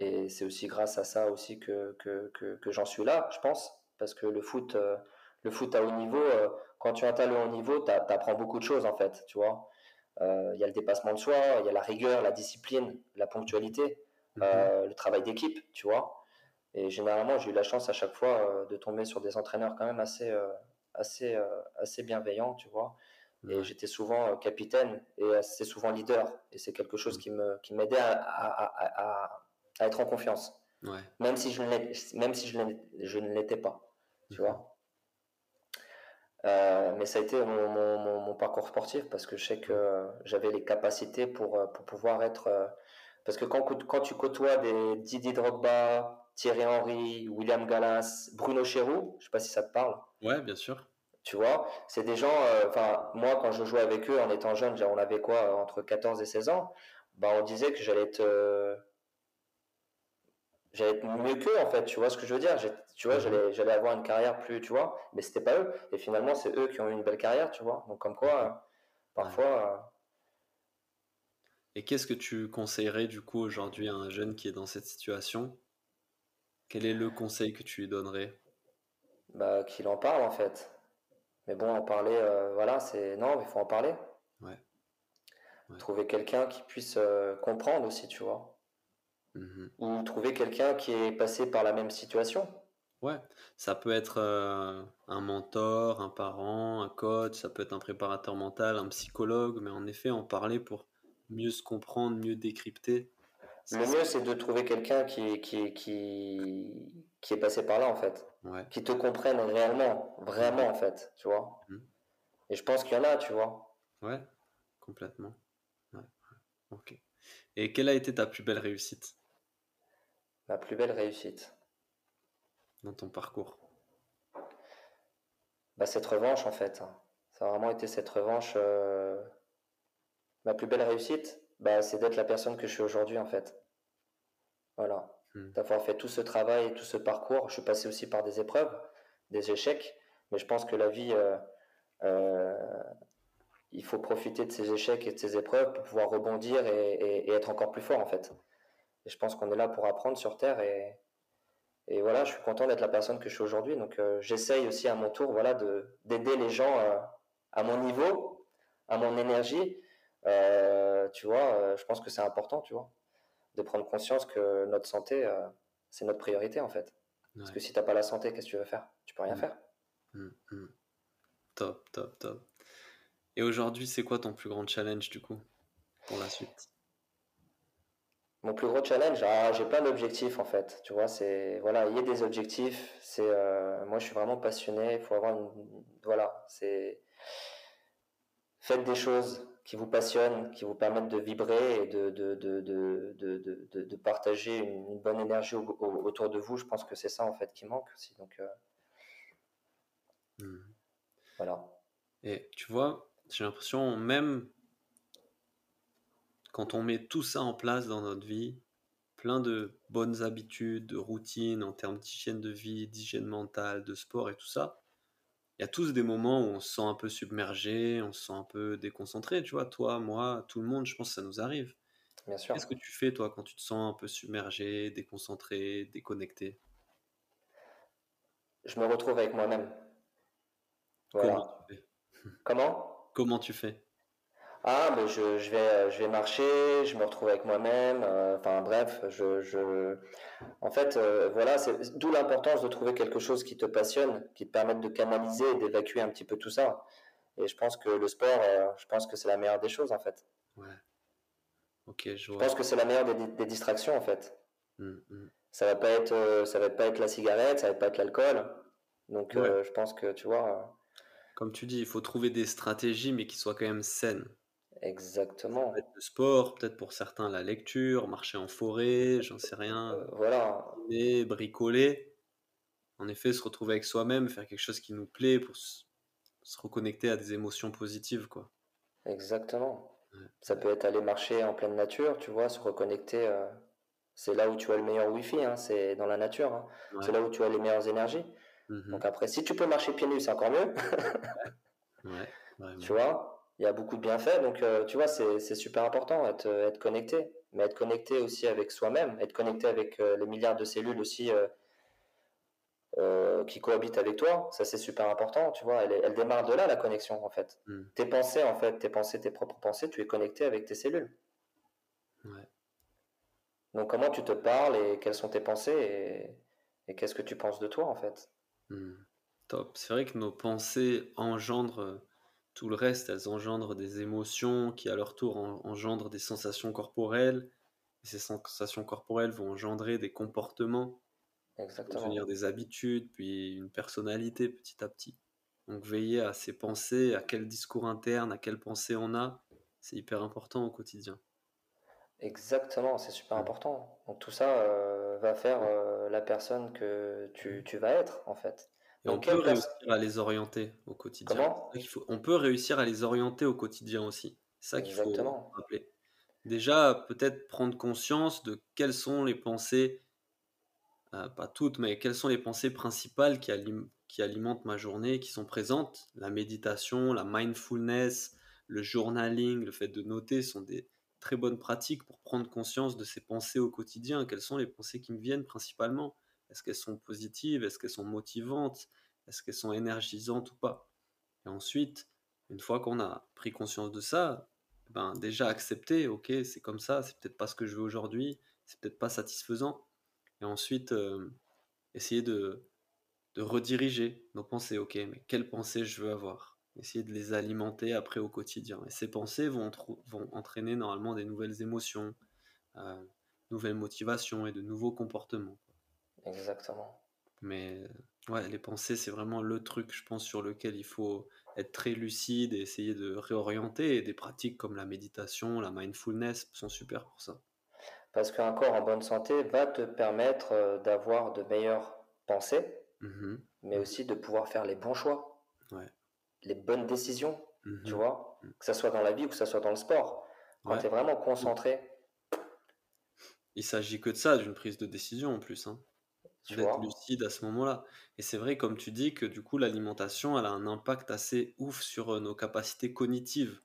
Et c'est aussi grâce à ça aussi que, que, que, j'en suis là, je pense. Parce que le foot, euh, le foot à haut niveau, euh, quand tu atteins le haut niveau, tu apprends beaucoup de choses en fait, tu vois. Euh, il y a le dépassement de soi, il y a la rigueur, la discipline, la ponctualité, mhm. le travail d'équipe, tu vois. Et généralement, j'ai eu la chance à chaque fois de tomber sur des entraîneurs quand même assez, assez, assez bienveillants, tu vois. Et j'étais souvent euh, capitaine et assez souvent leader. Et c'est quelque chose mm. qui me qui m'aidait à, à, à, à, être en confiance. Ouais. Même si je ne même si l'étais pas. Tu vois. Euh, mais ça a été mon, mon, mon, parcours sportif parce que je sais que j'avais les capacités pour, euh, pour pouvoir être. Parce que quand, quand tu côtoies des Didier Drogba, Thierry Henry, William Gallas, Bruno Chéroux, je sais pas si ça te parle. Ouais, bien sûr. Tu vois, c'est des gens, euh, enfin, moi, quand je jouais avec eux en étant jeune, on avait quoi, entre 14 et 16 ans, bah, on disait que j'allais être, euh, j'allais être mieux qu'eux, en fait, tu vois ce que je veux dire? Tu vois, mhm. j'allais, j'allais avoir une carrière plus, tu vois, mais c'était pas eux. Et finalement, c'est eux qui ont eu une belle carrière, tu vois. Donc, comme quoi, euh, parfois. Et qu'est-ce que tu conseillerais, du coup, aujourd'hui à un jeune qui est dans cette situation? Quel est le conseil que tu lui donnerais? Bah, qu'il en parle, en fait mais bon, en parler, euh, voilà, c'est. Non, il faut en parler. Ouais. Trouver quelqu'un qui puisse euh, comprendre aussi, tu vois. Mm-hmm. Ou trouver quelqu'un qui est passé par la même situation. Ouais, ça peut être euh, un mentor, un parent, un coach, ça peut être un préparateur mental, un psychologue, mais en effet, en parler pour mieux se comprendre, mieux décrypter. Le mieux, c'est de trouver quelqu'un qui, qui, qui, qui est passé par là, en fait qui te comprennent réellement, vraiment en fait, tu vois. Mmh. Et je pense qu'il y en a, tu vois. Ouais, complètement. Ok. Et quelle a été ta plus belle réussite? Ma plus belle réussite Dans ton parcours bah, Cette revanche en fait. Ça a vraiment été cette revanche. Euh, ma plus belle réussite, bah, c'est d'être la personne que je suis aujourd'hui en fait. Voilà. Hmm. d'avoir fait tout ce travail et tout ce parcours. Je suis passé aussi par des épreuves, des échecs, mais je pense que la vie, euh, euh, il faut profiter de ces échecs et de ces épreuves pour pouvoir rebondir et, être encore plus fort en fait. Et je pense qu'on est là pour apprendre sur Terre et, et voilà, je suis content d'être la personne que je suis aujourd'hui. Donc euh, j'essaye aussi à mon tour voilà, d'aider les gens à mon niveau, à mon énergie. tu vois, je pense que c'est important, tu vois de prendre conscience que notre santé, euh, c'est notre priorité en fait. Parce que si tu n'as pas la santé, qu'est-ce que tu veux faire? Tu peux rien mm. faire. Mm, mm. Top, top, top. Et aujourd'hui, c'est quoi ton plus grand challenge du coup pour la suite? Mon plus gros challenge, ah, j'ai plein d'objectifs en fait. Tu vois, c'est voilà, il y a des objectifs. C'est euh, moi, je suis vraiment passionné. Il faut avoir une voilà, c'est faites des choses qui vous passionnent, qui vous permettent de vibrer et de, de, de, de, de partager une, bonne énergie autour de vous. Je pense que c'est ça en fait qui manque aussi. Donc euh, hmm. voilà. Et tu vois, j'ai l'impression même quand on met tout ça en place dans notre vie, plein de bonnes habitudes, de routines en termes d'hygiène de vie, d'hygiène mentale, de sport et tout ça, il y a tous des moments où on se sent un peu submergé, on se sent un peu déconcentré, tu vois, toi, moi, tout le monde, je pense que ça nous arrive. Bien sûr. Qu'est-ce que tu fais, toi, quand tu te sens un peu submergé, déconcentré, déconnecté? Je me retrouve avec moi-même. Voilà. Comment tu fais? Comment? Comment tu fais? Ah, mais je, je vais, euh, je vais marcher, je me retrouve avec moi-même. euh, Enfin, bref, je, je... En fait, euh, voilà, c'est d'où l'importance de trouver quelque chose qui te passionne, qui te permette de canaliser et d'évacuer un petit peu tout ça. Et je pense que le sport, euh, je pense que c'est la meilleure des choses, en fait. Ouais. Ok, je Je vois. pense que c'est la meilleure des, des distractions, en fait. Hum, hum. Ça va pas être, ça va pas être la cigarette, ça va pas être l'alcool. Donc, Ouais. je pense que, tu vois, Comme tu dis, il faut trouver des stratégies, mais qui soient quand même saines. Exactement. Peut-être le sport, peut-être pour certains la lecture, marcher en forêt, j'en sais rien, Euh, voilà, bricoler. En effet, se retrouver avec soi-même, faire quelque chose qui nous plaît pour se, reconnecter à des émotions positives, quoi. exactement. Ouais. Ça peut être aller marcher en pleine nature, tu vois, se reconnecter. euh, c'est là où tu as le meilleur wifi, hein, c'est dans la nature. hein. Ouais. C'est là où tu as les meilleures énergies. Mhm. Donc après, si tu peux marcher pieds nus, c'est encore mieux, Ouais, vraiment. tu vois? Il y a beaucoup de bienfaits, donc euh, tu vois, c'est super important, être, être connecté. Mais être connecté aussi avec soi-même, être connecté avec euh, les milliards de cellules aussi euh, euh, qui cohabitent avec toi, ça c'est super important, tu vois. Elle, elle démarre de là, la connexion, en fait. Mm. Tes pensées, en fait, tes pensées, tes propres pensées, tu es connecté avec tes cellules. Ouais. Donc comment tu te parles et quelles sont tes pensées et, et qu'est-ce que tu penses de toi, en fait? Hmm. Top. C'est vrai que nos pensées engendrent euh, tout le reste. Elles engendrent des émotions qui, à leur tour, en- engendrent des sensations corporelles. Et ces sensations corporelles vont engendrer des comportements, Exactement. devenir des habitudes, puis une personnalité petit à petit. Donc veiller à ses pensées, à quel discours interne, à quelle pensée on a, c'est hyper important au quotidien. Exactement, c'est super important. Donc tout ça euh, va faire euh, la personne que tu, tu vas être, en fait. Et on peut quelle réussir à les orienter au quotidien. Comment? Faut- On peut réussir à les orienter au quotidien aussi. C'est ça qu'il faut rappeler. Déjà, peut-être prendre conscience de quelles sont les pensées, euh, pas toutes, mais quelles sont les pensées principales qui, alim- qui alimentent ma journée, qui sont présentes. La méditation, la mindfulness, le journaling, le fait de noter sont des très bonnes pratiques pour prendre conscience de ces pensées au quotidien. Quelles sont les pensées qui me viennent principalement? Est-ce qu'elles sont positives? Est-ce qu'elles sont motivantes? Est-ce qu'elles sont énergisantes ou pas? Et ensuite, une fois qu'on a pris conscience de ça, ben déjà accepter, ok, c'est comme ça, c'est peut-être pas ce que je veux aujourd'hui, c'est peut-être pas satisfaisant. Et ensuite, euh, essayer de, rediriger nos pensées, ok, mais quelles pensées je veux avoir? Essayer de les alimenter après au quotidien. Et ces pensées vont entraîner normalement des nouvelles émotions, euh, nouvelles motivations et de nouveaux comportements. Exactement. Mais euh, ouais, les pensées, c'est vraiment le truc, je pense, sur lequel il faut être très lucide et essayer de réorienter. Et des pratiques comme la méditation, la mindfulness sont super pour ça. Parce qu'un corps en bonne santé va te permettre euh, d'avoir de meilleures pensées, Mhm, mais Mhm. aussi de pouvoir faire les bons choix, Ouais. les bonnes décisions, tu mhm. vois, Mhm. que ça soit dans la vie ou que ça soit dans le sport. Quand Ouais. tu es vraiment concentré, Il s'agit que de ça, d'une prise de décision en plus, hein, tu d'être lucide à ce moment-là. Et c'est vrai, comme tu dis, que du coup, l'alimentation, elle a un impact assez ouf sur euh, nos capacités cognitives.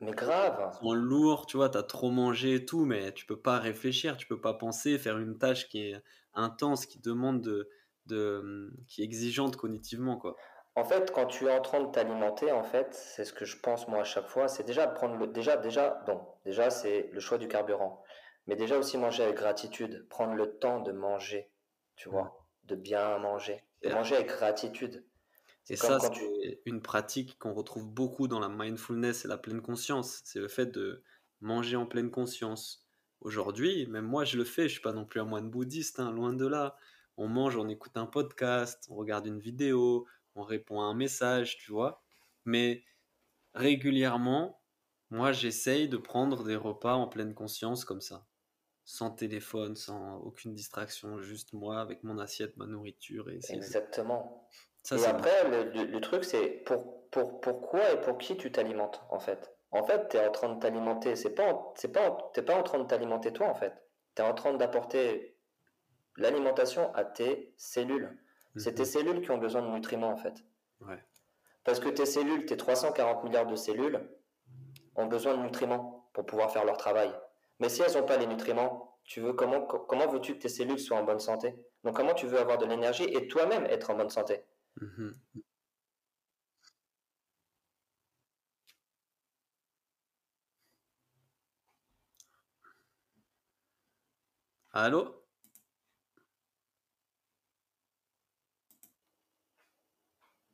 Mais grave, sont lourds, tu vois, t'as trop mangé et tout, mais tu peux pas réfléchir, tu peux pas penser, faire une tâche qui est intense, qui demande de, de qui est exigeante cognitivement, quoi. En fait, quand tu es en train de t'alimenter, en fait, c'est ce que je pense moi à chaque fois, c'est déjà prendre le déjà déjà bon, déjà c'est le choix du carburant, mais déjà aussi manger avec gratitude, prendre le temps de manger, tu vois, de bien manger, de manger avec gratitude. Et ça, tu c'est une pratique qu'on retrouve beaucoup dans la mindfulness et la pleine conscience. C'est le fait de manger en pleine conscience. Aujourd'hui, même moi, je le fais. Je suis pas non plus un moine bouddhiste, hein, loin de là. On mange, on écoute un podcast, on regarde une vidéo, on répond à un message, tu vois. Mais régulièrement, moi, j'essaye de prendre des repas en pleine conscience comme ça. Sans téléphone, sans aucune distraction, juste moi avec mon assiette, ma nourriture et exactement. Ça, Et après, le, le- le truc, c'est pour, pour, pourquoi et pour qui tu t'alimentes, en fait? en fait, tu es en train de t'alimenter. C'est pas, c'est pas, pas en train de t'alimenter toi, en fait. Tu es en train d'apporter l'alimentation à tes cellules. C'est tes mhm. cellules qui ont besoin de nutriments, en fait. Parce que tes cellules, tes 340 milliards de cellules, ont besoin de nutriments pour pouvoir faire leur travail. Mais si elles n'ont pas les nutriments, tu veux comment, comment veux-tu que tes cellules soient en bonne santé? Donc comment tu veux avoir de l'énergie et toi-même être en bonne santé? Mhm. Allô?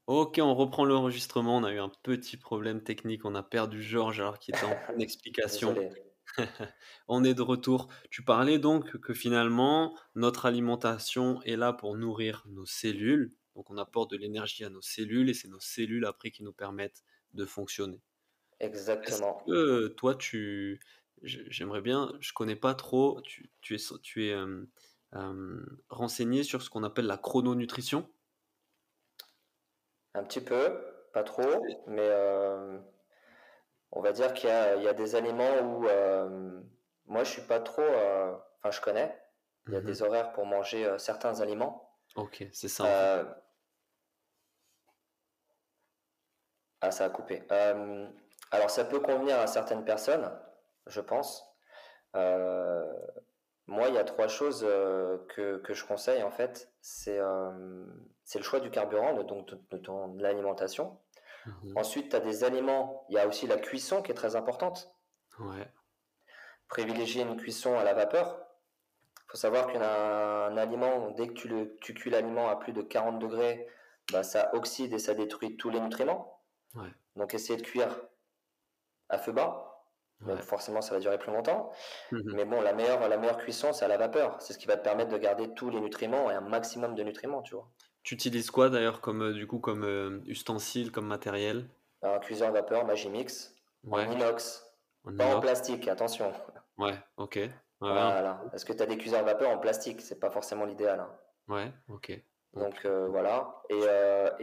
Ok, on reprend l'enregistrement. On a eu un petit problème technique. On a perdu Georges alors qu'il était en explication. on est de retour. Tu parlais donc que finalement, notre alimentation est là pour nourrir nos cellules. Donc on apporte de l'énergie à nos cellules et c'est nos cellules après qui nous permettent de fonctionner. Exactement. Que toi, tu, j'aimerais bien, je connais pas trop, tu, es, tu es euh, euh, renseigné sur ce qu'on appelle la chrononutrition? Un petit peu, pas trop, mais euh, on va dire qu'il y, a des aliments où moi je suis pas trop, enfin je connais, il y a mmh des horaires pour manger certains aliments. Ok, c'est ça. Ah, ça a coupé. alors ça peut convenir à certaines personnes je pense. Euh, moi, il y a trois choses euh, que, que, je conseille en fait. C'est euh, le choix du carburant, de, donc de, l'alimentation. Mhm. Ensuite, tu as des aliments. Il y a aussi la cuisson qui est très importante. Ouais. Privilégier une cuisson à la vapeur. Il faut savoir qu'un aliment, dès que tu, le, tu cuis l'aliment à plus de 40 degrés, bah, ça oxyde et ça détruit tous les nutriments. Ouais. Donc, essayer de cuire à feu bas forcément, ça va durer plus longtemps. Mhm. Mais bon, la meilleure, la meilleure cuisson, c'est à la vapeur. C'est ce qui va te permettre de garder tous les nutriments et un maximum de nutriments, tu vois. Tu utilises quoi d'ailleurs comme euh, du coup comme euh, ustensile, comme matériel? Un cuiseur à vapeur Magimix, en inox, pas en plastique, attention. Ouais, ok. voilà. Est-ce que tu as des cuiseurs à vapeur en plastique? C'est pas forcément l'idéal. Hein. Ouais, ok. Donc euh, voilà. Et,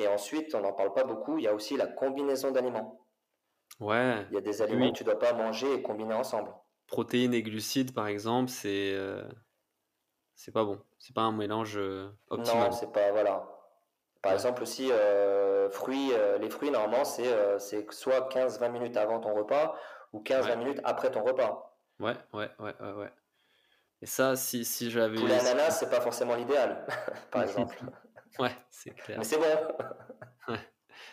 et ensuite, on n'en parle pas beaucoup, il y a aussi la combinaison d'aliments. Ouais. Il y a des aliments que tu ne dois pas manger et combiner ensemble. Protéines et glucides, par exemple, c'est c'est pas bon. C'est pas un mélange euh, optimal. Non, c'est pas voilà. Par exemple aussi euh, fruits, les fruits normalement c'est c'est soit 15-20 minutes avant ton repas ou 15-20 minutes après ton repas. Ouais, ouais, ouais, ouais, ouais. Et ça, si, si j'avais. Pour l'ananas, c'est pas forcément l'idéal, par exemple. ouais, c'est clair. Mais c'est bon.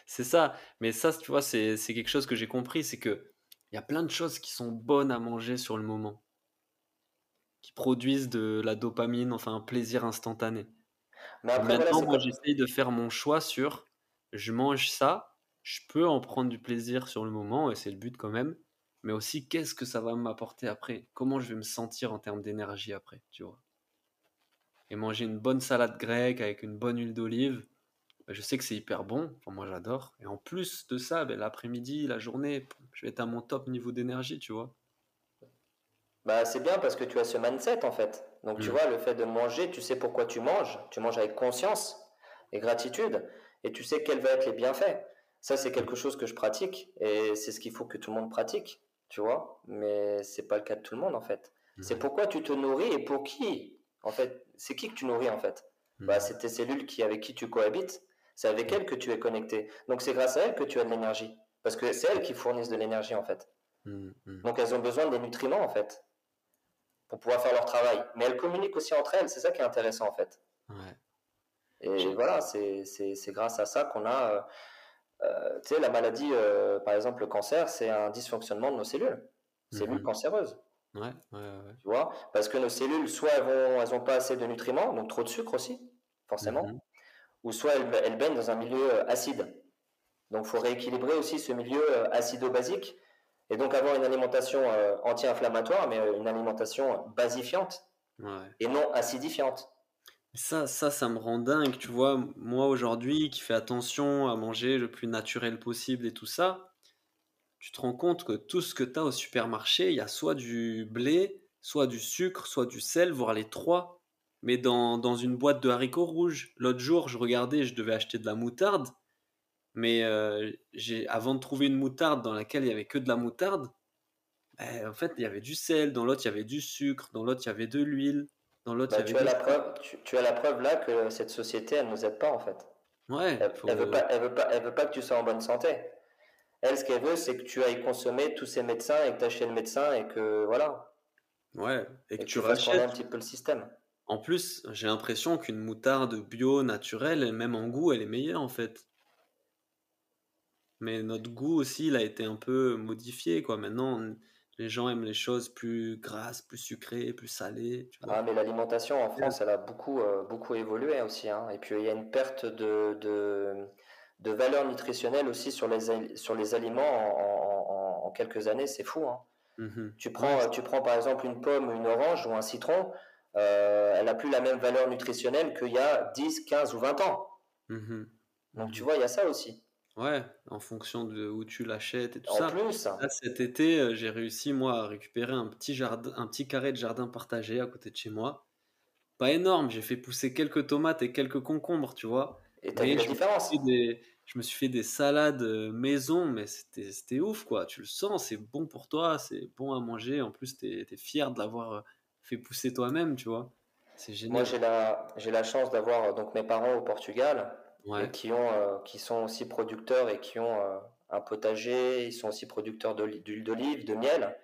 C'est ça. Mais ça, tu vois, c'est quelque chose que j'ai compris, c'est que il y a plein de choses qui sont bonnes à manger sur le moment, qui produisent de la dopamine, enfin un plaisir instantané. Mais Maintenant, moi, j'essaye de faire mon choix sur je mange ça, je peux en prendre du plaisir sur le moment, et c'est le but quand même, mais aussi qu'est-ce que ça va m'apporter après, comment je vais me sentir en termes d'énergie après, tu vois? Et manger une bonne salade grecque avec une bonne huile d'olive, bah, je sais que c'est hyper bon. Enfin, moi, j'adore. Et en plus de ça, ben, l'après-midi, la journée, je vais être à mon top niveau d'énergie, tu vois? Bah, c'est bien parce que tu as ce mindset, en fait. Donc, tu mmh. vois, le fait de manger, tu sais pourquoi tu manges. Tu manges avec conscience et gratitude. Et tu sais quels vont être les bienfaits. Ça, c'est quelque chose que je pratique. Et c'est ce qu'il faut que tout le monde pratique, tu vois. Mais c'est pas le cas de tout le monde, en fait. C'est pourquoi tu te nourris et pour qui, en fait? C'est qui que tu nourris, en fait? Bah, mmh. C'est tes cellules qui, avec qui tu cohabites c'est avec elles que tu es connecté. Donc c'est grâce à elles que tu as de l'énergie. Parce que c'est elles qui fournissent de l'énergie en fait. Donc elles ont besoin des nutriments en fait. Pour pouvoir faire leur travail. Mais elles communiquent aussi entre elles. C'est ça qui est intéressant en fait. Et voilà, c'est grâce à ça qu'on a. Euh, euh, tu sais, la maladie, euh, par exemple le cancer, c'est un dysfonctionnement de nos cellules. Cellules mmh. cancéreuses. Ouais, Tu vois? Parce que nos cellules, soit elles n'ont elles ont pas assez de nutriments, donc trop de sucre aussi, forcément ou soit elle, baigne dans un milieu acide. Donc il faut rééquilibrer aussi ce milieu acido-basique et donc avoir une alimentation euh, anti-inflammatoire, mais une alimentation basifiante et non acidifiante. Ça, ça, ça me rend dingue, tu vois. Moi aujourd'hui, qui fais attention à manger le plus naturel possible et tout ça, tu te rends compte que tout ce que tu as au supermarché, il y a soit du blé, soit du sucre, soit du sel, voire les trois mais dans, dans une boîte de haricots rouges. L'autre jour, je regardais, je devais acheter de la moutarde. Mais euh, j'ai, avant de trouver une moutarde dans laquelle il y avait que de la moutarde, ben, en fait, il y avait du sel, dans l'autre, il y avait du sucre, dans l'autre, il y avait de l'huile, dans l'autre, Bah, il y tu avait as des... la preuve, tu, tu as la preuve là que cette société, elle nous aide pas en fait. Ouais, Elle, elle veut pas, elle veut pas, elle veut pas que tu sois en bonne santé. Elle, ce qu'elle veut, c'est que tu ailles consommer tous ces médecins et que tu ailles chez le médecin et que voilà, ouais, et et que que tu tu tourner un rachètes. petit peu le système. En plus, j'ai l'impression qu'une moutarde bio, naturelle, même en goût, elle est meilleure en fait. Mais notre goût aussi, il a été un peu modifié, quoi. Maintenant, on- les gens aiment les choses plus grasses, plus sucrées, plus salées, tu vois. Ah, mais l'alimentation en France, elle a beaucoup, euh, beaucoup évolué aussi. hein. Et puis il y a une perte de, de, de valeur nutritionnelle aussi sur les, sur les aliments en, en- en- en quelques années, c'est fou. hein. Mhm. Tu prends, tu prends par exemple une pomme, une orange ou un citron, euh, elle n'a plus la même valeur nutritionnelle qu'il y a 10, 15 ou 20 ans. Mhm. Donc Mhm. tu vois, il y a ça aussi. Ouais, en fonction de où tu l'achètes et tout En ça. plus, Là, cet été, euh, j'ai réussi, moi, à récupérer un petit jardin, un petit carré de jardin partagé à côté de chez moi. Pas énorme, j'ai fait pousser quelques tomates et quelques concombres, tu vois. et tu as vu la je me différence. suis fait des, je me suis fait des salades euh, maison, mais c'était ouf, quoi. Tu le sens, c'est bon pour toi, c'est bon à manger. En plus, tu es, fier de l'avoir euh, fait pousser toi-même, tu vois. C'est Moi, génial. j'ai la, j'ai la chance d'avoir donc mes parents au Portugal et qui, ont, euh, qui sont aussi producteurs et qui ont euh, un potager. Ils sont aussi producteurs d'huile d'olive, de miel.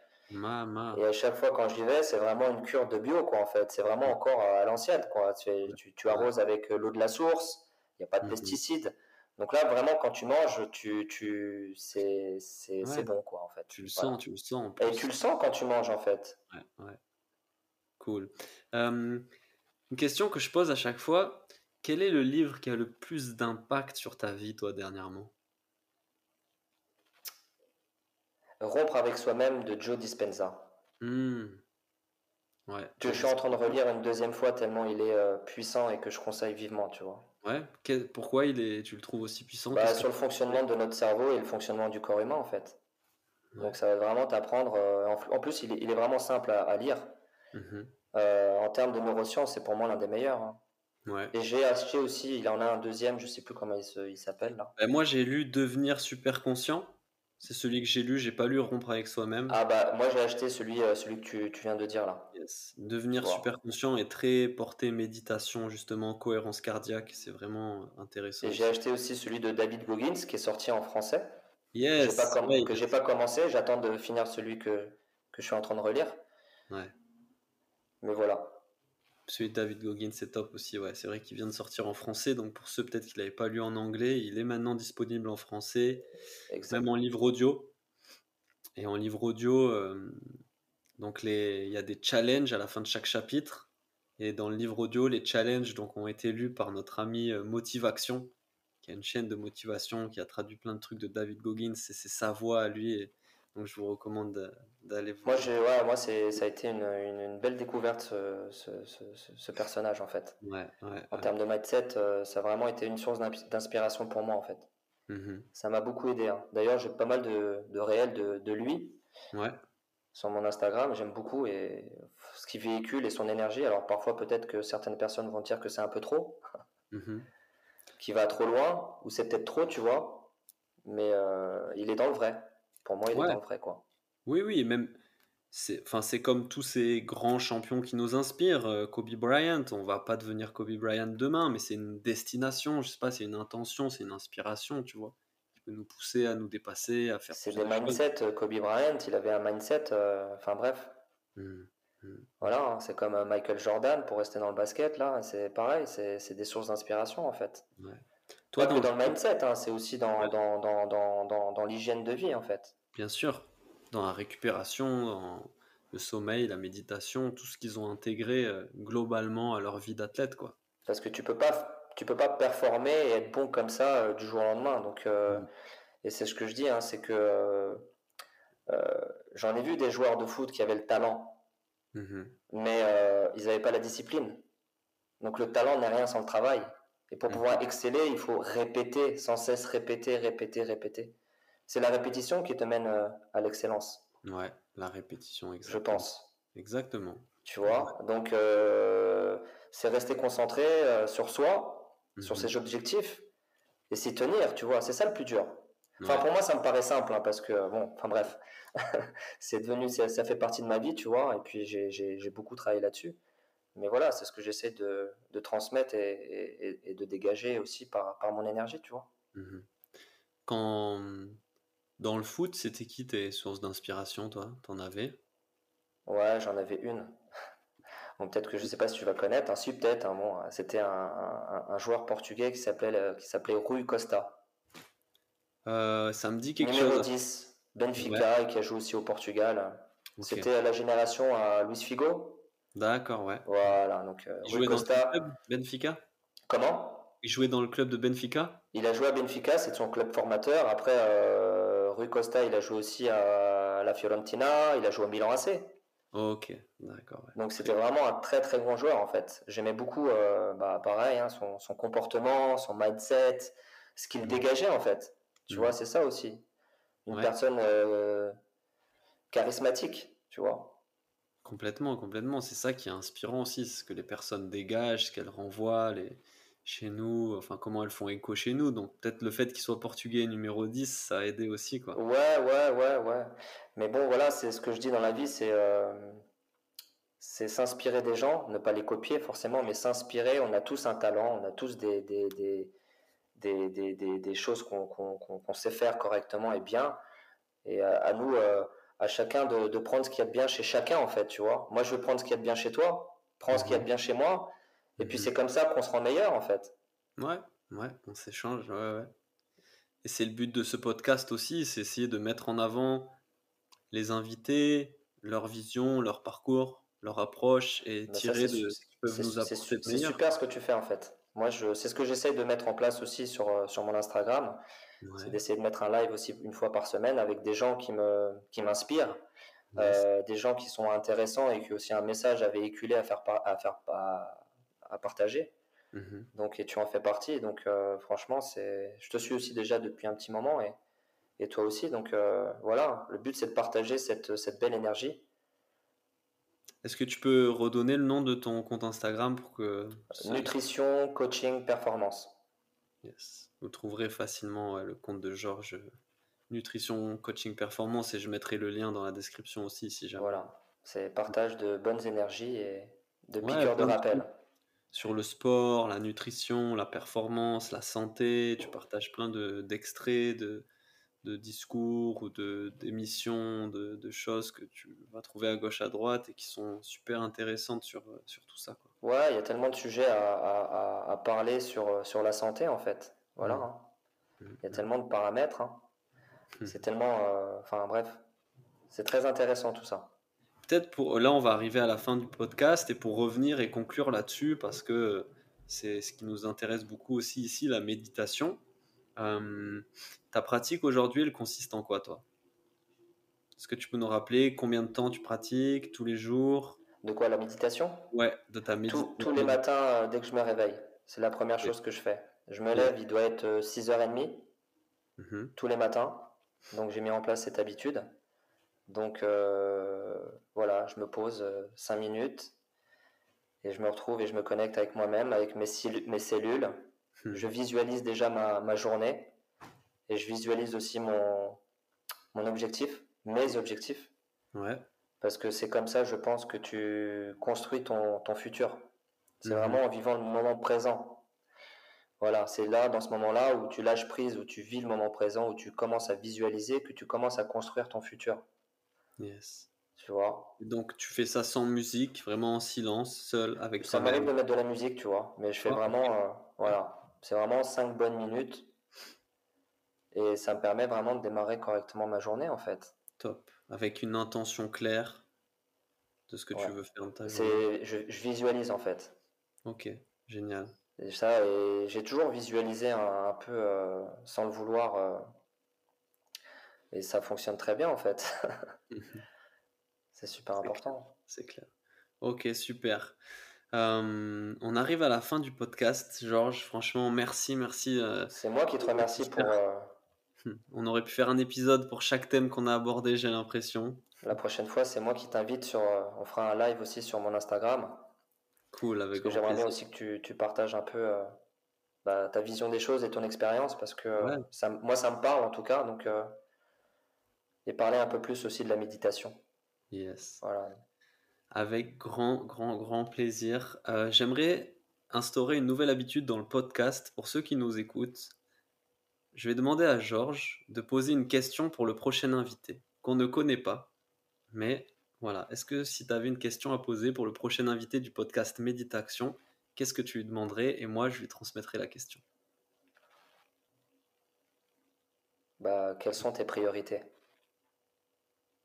Et à chaque fois quand j'y vais, c'est vraiment une cure de bio, quoi, en fait. C'est vraiment encore à l'ancienne, quoi. Tu, tu, tu arroses avec euh, l'eau de la source, il n'y a pas de Mhm. pesticides. Donc là, vraiment, quand tu manges, tu, tu, c'est, c'est, Ouais. bon, quoi, en fait. Tu le Voilà. sens, tu le sens en Et tu le sens quand tu manges, en fait. Ouais, ouais. Cool. Euh, une question que je pose à chaque fois, quel est le livre qui a le plus d'impact sur ta vie, toi, dernièrement? Rompre avec soi-même de Joe Dispenza. Hmm. Ouais, Que je suis en train de relire une deuxième fois tellement il est euh, puissant et que je conseille vivement, tu vois. Ouais, quel- pourquoi il est, tu le trouves aussi puissant? Bah, sur le fonctionnement de notre cerveau et le fonctionnement du corps humain, en fait. Ouais. Donc ça va vraiment t'apprendre. euh, en, en plus, il est, il est vraiment simple à, à lire. Mhm. Euh, en termes de neurosciences, c'est pour moi l'un des meilleurs. hein. Ouais. Et j'ai acheté aussi, il en a un deuxième, je sais plus comment il se- il s'appelle là. Ben, moi, j'ai lu Devenir super conscient. C'est celui que j'ai lu. J'ai pas lu Rompre avec soi-même. Ah bah moi j'ai acheté celui, euh, celui que tu, tu viens de dire là. Yes. Devenir super conscient est très porté méditation, justement, cohérence cardiaque. C'est vraiment intéressant. Et j'ai acheté aussi celui de David Goggins qui est sorti en français. Que j'ai Yes. pas, comm- ouais, que j'ai pas commencé, j'attends de finir celui que, que je suis en train de relire. ouais. Mais voilà. Celui de David Goggins, c'est top aussi. Ouais, c'est vrai qu'il vient de sortir en français. Donc pour ceux peut-être qui l'avaient pas lu en anglais, il est maintenant disponible en français, même en livre audio. Et en livre audio, euh, donc les, il y a des challenges à la fin de chaque chapitre. Et dans le livre audio, les challenges donc ont été lus par notre ami euh, Motivation, qui a une chaîne de motivation, qui a traduit plein de trucs de David Goggins. Et c'est sa voix à lui. Et donc je vous recommande d'a- d'aller Moi, voir. j'ai, ouais, moi c'est, ça a été une, une, une belle découverte ce, ce, ce- personnage en fait. Ouais, ouais, En termes de mindset, euh, ça a vraiment été une source d'inspiration pour moi en fait. Mhm. Ça m'a beaucoup aidé. hein. D'ailleurs, j'ai pas mal de, de réels de, de lui sur mon Instagram. J'aime beaucoup et ce qu'il véhicule et son énergie. Alors parfois, peut-être que certaines personnes vont dire que c'est un peu trop, Mhm. qu'il va trop loin, ou c'est peut-être trop, tu vois. Mais euh, il est dans le vrai. Pour moi, il Ouais. est dans le vrai, quoi. Oui, oui, même, c'est, enfin, c'est comme tous ces grands champions qui nous inspirent. euh, Kobe Bryant, on va pas devenir Kobe Bryant demain, mais c'est une destination, je sais pas, c'est une intention, c'est une inspiration, tu vois, qui peut nous pousser à nous dépasser, à faire C'est des choses. mindsets. euh, Kobe Bryant, il avait un mindset. euh, Enfin bref, Mhm. voilà. hein, c'est comme Michael Jordan pour rester dans le basket là. C'est pareil. C'est c'est des sources d'inspiration en fait. Toi, Pas dans que dans le mindset, hein, c'est aussi dans, Ouais. dans, dans, dans, dans, l'hygiène de vie en fait. bien sûr, dans la récupération, dans le sommeil, la méditation, tout ce qu'ils ont intégré euh, globalement à leur vie d'athlète, quoi. Parce que tu peux pas, tu peux pas performer et être bon comme ça euh, du jour au lendemain. Donc, euh, Mm. et c'est ce que je dis, hein, c'est que j'en ai vu des joueurs de foot qui avaient le talent, Mhm. mais ils n'avaient pas la discipline. Donc le talent n'est rien sans le travail. Et pour Mhm. pouvoir exceller, il faut répéter, sans cesse répéter, répéter, répéter. C'est la répétition qui te mène euh, à l'excellence, Ouais, la répétition, je exactement. pense. Exactement. Tu vois? Donc, euh, c'est rester concentré euh, sur soi, sur Mhm. ses objectifs, et s'y tenir, tu vois, c'est ça le plus dur. Enfin, pour moi, ça me paraît simple, hein, parce que, bon, enfin bref, c'est devenu, ça, fait partie de ma vie, tu vois, et puis j'ai beaucoup travaillé là-dessus. Mais voilà, c'est ce que j'essaie de, de, transmettre et, et, de dégager aussi par, par mon énergie, tu vois. Mmh Quand, dans le foot, c'était qui tes sources d'inspiration, toi? T'en avais? Ouais, j'en avais une. Bon, peut-être que je ne sais pas si tu vas connaître. Un si, peut-être. Hein, bon, c'était un, un, joueur portugais qui s'appelait qui s'appelait Rui Costa. Euh, ça me dit quelque Numéro chose. 10, Benfica, qui a joué aussi au Portugal. C'était la génération à Luis Figo. D'accord, ouais. Voilà, donc euh, Il Costa. Dans le club Benfica? Comment? Il jouait dans le club de Benfica? Il a joué à Benfica, c'est son club formateur. Après, euh, Rui Costa, il a joué aussi à la Fiorentina, il a joué au Milan AC. Ok, d'accord. Donc c'était vraiment un très très grand joueur en fait. J'aimais beaucoup, euh, bah, pareil, hein, son, son, comportement, son mindset, ce qu'il dégageait en fait. Tu vois, c'est ça aussi. Une personne euh, charismatique, tu vois. Complètement, complètement. C'est ça qui est inspirant aussi, ce que les personnes dégagent, ce qu'elles renvoient chez nous, enfin comment elles font écho chez nous. Donc peut-être le fait qu'il soit portugais numéro 10, ça a aidé aussi. Quoi. Ouais, ouais, ouais, ouais. Mais bon, voilà, c'est ce que je dis dans la vie, c'est euh, c'est s'inspirer des gens, ne pas les copier forcément, mais s'inspirer. On a tous un talent, on a tous des, des, des, des, des, des choses qu'on sait faire correctement et bien. Et à, nous, euh, à chacun de, de prendre ce qu'il y a de bien chez chacun, en fait, tu vois. Moi, je veux prendre ce qu'il y a de bien chez toi, prends ce qu'il y a de bien chez moi, et puis mhm. c'est comme ça qu'on se rend meilleur, en fait. Ouais, ouais, on s'échange, ouais, ouais. Et c'est le but de ce podcast aussi, c'est essayer de mettre en avant les invités, leur vision, leur parcours, leur approche et tirer de ce qu'ils peuvent nous apporter C'est super ce que tu fais en fait. Moi, c'est ce que j'essaye de mettre en place aussi sur, euh, sur mon Instagram. C'est d'essayer de mettre un live aussi une fois par semaine avec des gens qui me qui m'inspirent, euh, des gens qui sont intéressants et qui ont aussi un message à véhiculer, à faire à faire à, partager. Mmh donc et tu en fais partie. Donc euh, franchement, c'est je te suis aussi déjà depuis un petit moment et et toi aussi. Donc euh, voilà, le but c'est de partager cette, cette belle énergie. Est-ce que tu peux redonner le nom de ton compte Instagram pour que... Nutrition, coaching, performance. Yes. Vous trouverez facilement le compte de Georges Nutrition, coaching, performance et je mettrai le lien dans la description aussi si jamais. Voilà, c'est partage de bonnes énergies et de piqûres de rappel. Sur le sport, la nutrition, la performance, la santé, tu partages plein d'extraits, de, de discours ou de d'émissions, de, de, choses que tu vas trouver à gauche à droite et qui sont super intéressantes sur, sur tout ça. Quoi. Ouais, il y a tellement de sujets à, à, à, parler sur, sur la santé en fait. Voilà. Mmh. Hein. Mmh. Il y a tellement de paramètres. Hein. Mmh. C'est tellement. Euh, enfin bref, c'est très intéressant tout ça. Peut-être pour. Là, on va arriver à la fin du podcast et pour revenir et conclure là-dessus parce que c'est ce qui nous intéresse beaucoup aussi ici, la méditation. Euh, ta pratique aujourd'hui, elle consiste en quoi, toi? Est-ce que tu peux nous rappeler combien de temps tu pratiques tous les jours? De quoi La méditation? Ouais, de ta méditation. Tous les matins, euh, dès que je me réveille. C'est la première chose que je fais. Je me lève, il doit être 6h30 euh, mhm. tous les matins. Donc j'ai mis en place cette habitude. Donc voilà, je me pose 5 minutes et je me retrouve et je me connecte avec moi-même, avec mes, mes cellules Hmm. Je visualise déjà ma, ma, journée et je visualise aussi mon, mon objectif, mes objectifs. Ouais. Parce que c'est comme ça, je pense, que tu construis ton, ton futur. C'est hmm. vraiment en vivant le moment présent. Voilà, c'est là, dans ce moment-là, où tu lâches prise, où tu vis le moment présent, où tu commences à visualiser, que tu commences à construire ton futur. Yes. Tu vois? Donc, tu fais ça sans musique, vraiment en silence, seul, avec Ça m'arrive de mettre de la musique, tu vois, mais je fais vraiment. Euh, voilà. C'est vraiment 5 bonnes minutes. Et ça me permet vraiment de démarrer correctement ma journée, en fait. Top. Avec une intention claire de ce que tu veux faire dans ta journée. Je, je, visualise, en fait. Ok, génial. Et ça, et j'ai toujours visualisé un, peu euh, sans le vouloir. Euh, et ça fonctionne très bien, en fait. C'est super important. C'est clair. Ok, super. Euh, on arrive à la fin du podcast, Georges. Franchement, merci, merci. Euh, c'est moi qui te remercie pour. Euh. On aurait pu faire un épisode pour chaque thème qu'on a abordé, j'ai l'impression. La prochaine fois, c'est moi qui t'invite sur. On fera un live aussi sur mon Instagram. Cool, avec j'aimerais bien aussi que tu, tu, partages un peu bah, ta vision des choses et ton expérience parce que ça, moi, ça me parle en tout cas. Donc, et parler un peu plus aussi de la méditation. Yes. Voilà. Avec grand, grand, grand plaisir. J'aimerais instaurer une nouvelle habitude dans le podcast pour ceux qui nous écoutent. Je vais demander à Georges de poser une question pour le prochain invité qu'on ne connaît pas. Mais voilà, est-ce que si tu avais une question à poser pour le prochain invité du podcast Méditation, qu'est-ce que tu lui demanderais et moi je lui transmettrai la question bah, Quelles sont tes priorités?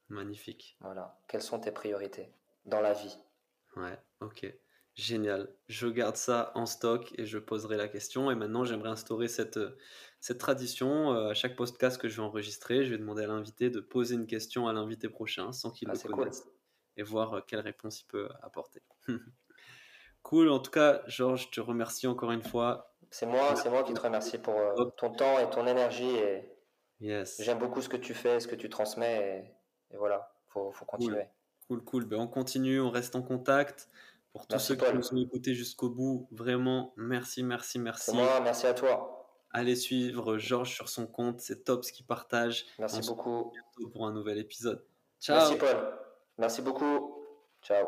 Magnifique. Voilà, quelles sont tes priorités dans la vie? Ouais, ok. Génial. Je garde ça en stock et je poserai la question. Et maintenant, j'aimerais instaurer cette, cette tradition. Euh, à chaque podcast que je vais enregistrer, je vais demander à l'invité de poser une question à l'invité prochain sans qu'il ah, le connaisse et voir euh, quelle réponse il peut apporter. cool. En tout cas, Georges, je te remercie encore une fois. C'est moi, c'est moi qui te remercie pour euh, ton temps et ton énergie. Et yes. J'aime beaucoup ce que tu fais, ce que tu transmets. Et, voilà, faut, faut continuer. Cool, cool. Ben, on continue, on reste en contact. Pour tous ceux qui nous ont écoutés jusqu'au bout, vraiment, merci, merci, merci. moi, merci à toi. Allez suivre Georges sur son compte, c'est top ce qu'il partage. Merci beaucoup. pour un nouvel épisode. Ciao. Merci Paul. Merci beaucoup. Ciao.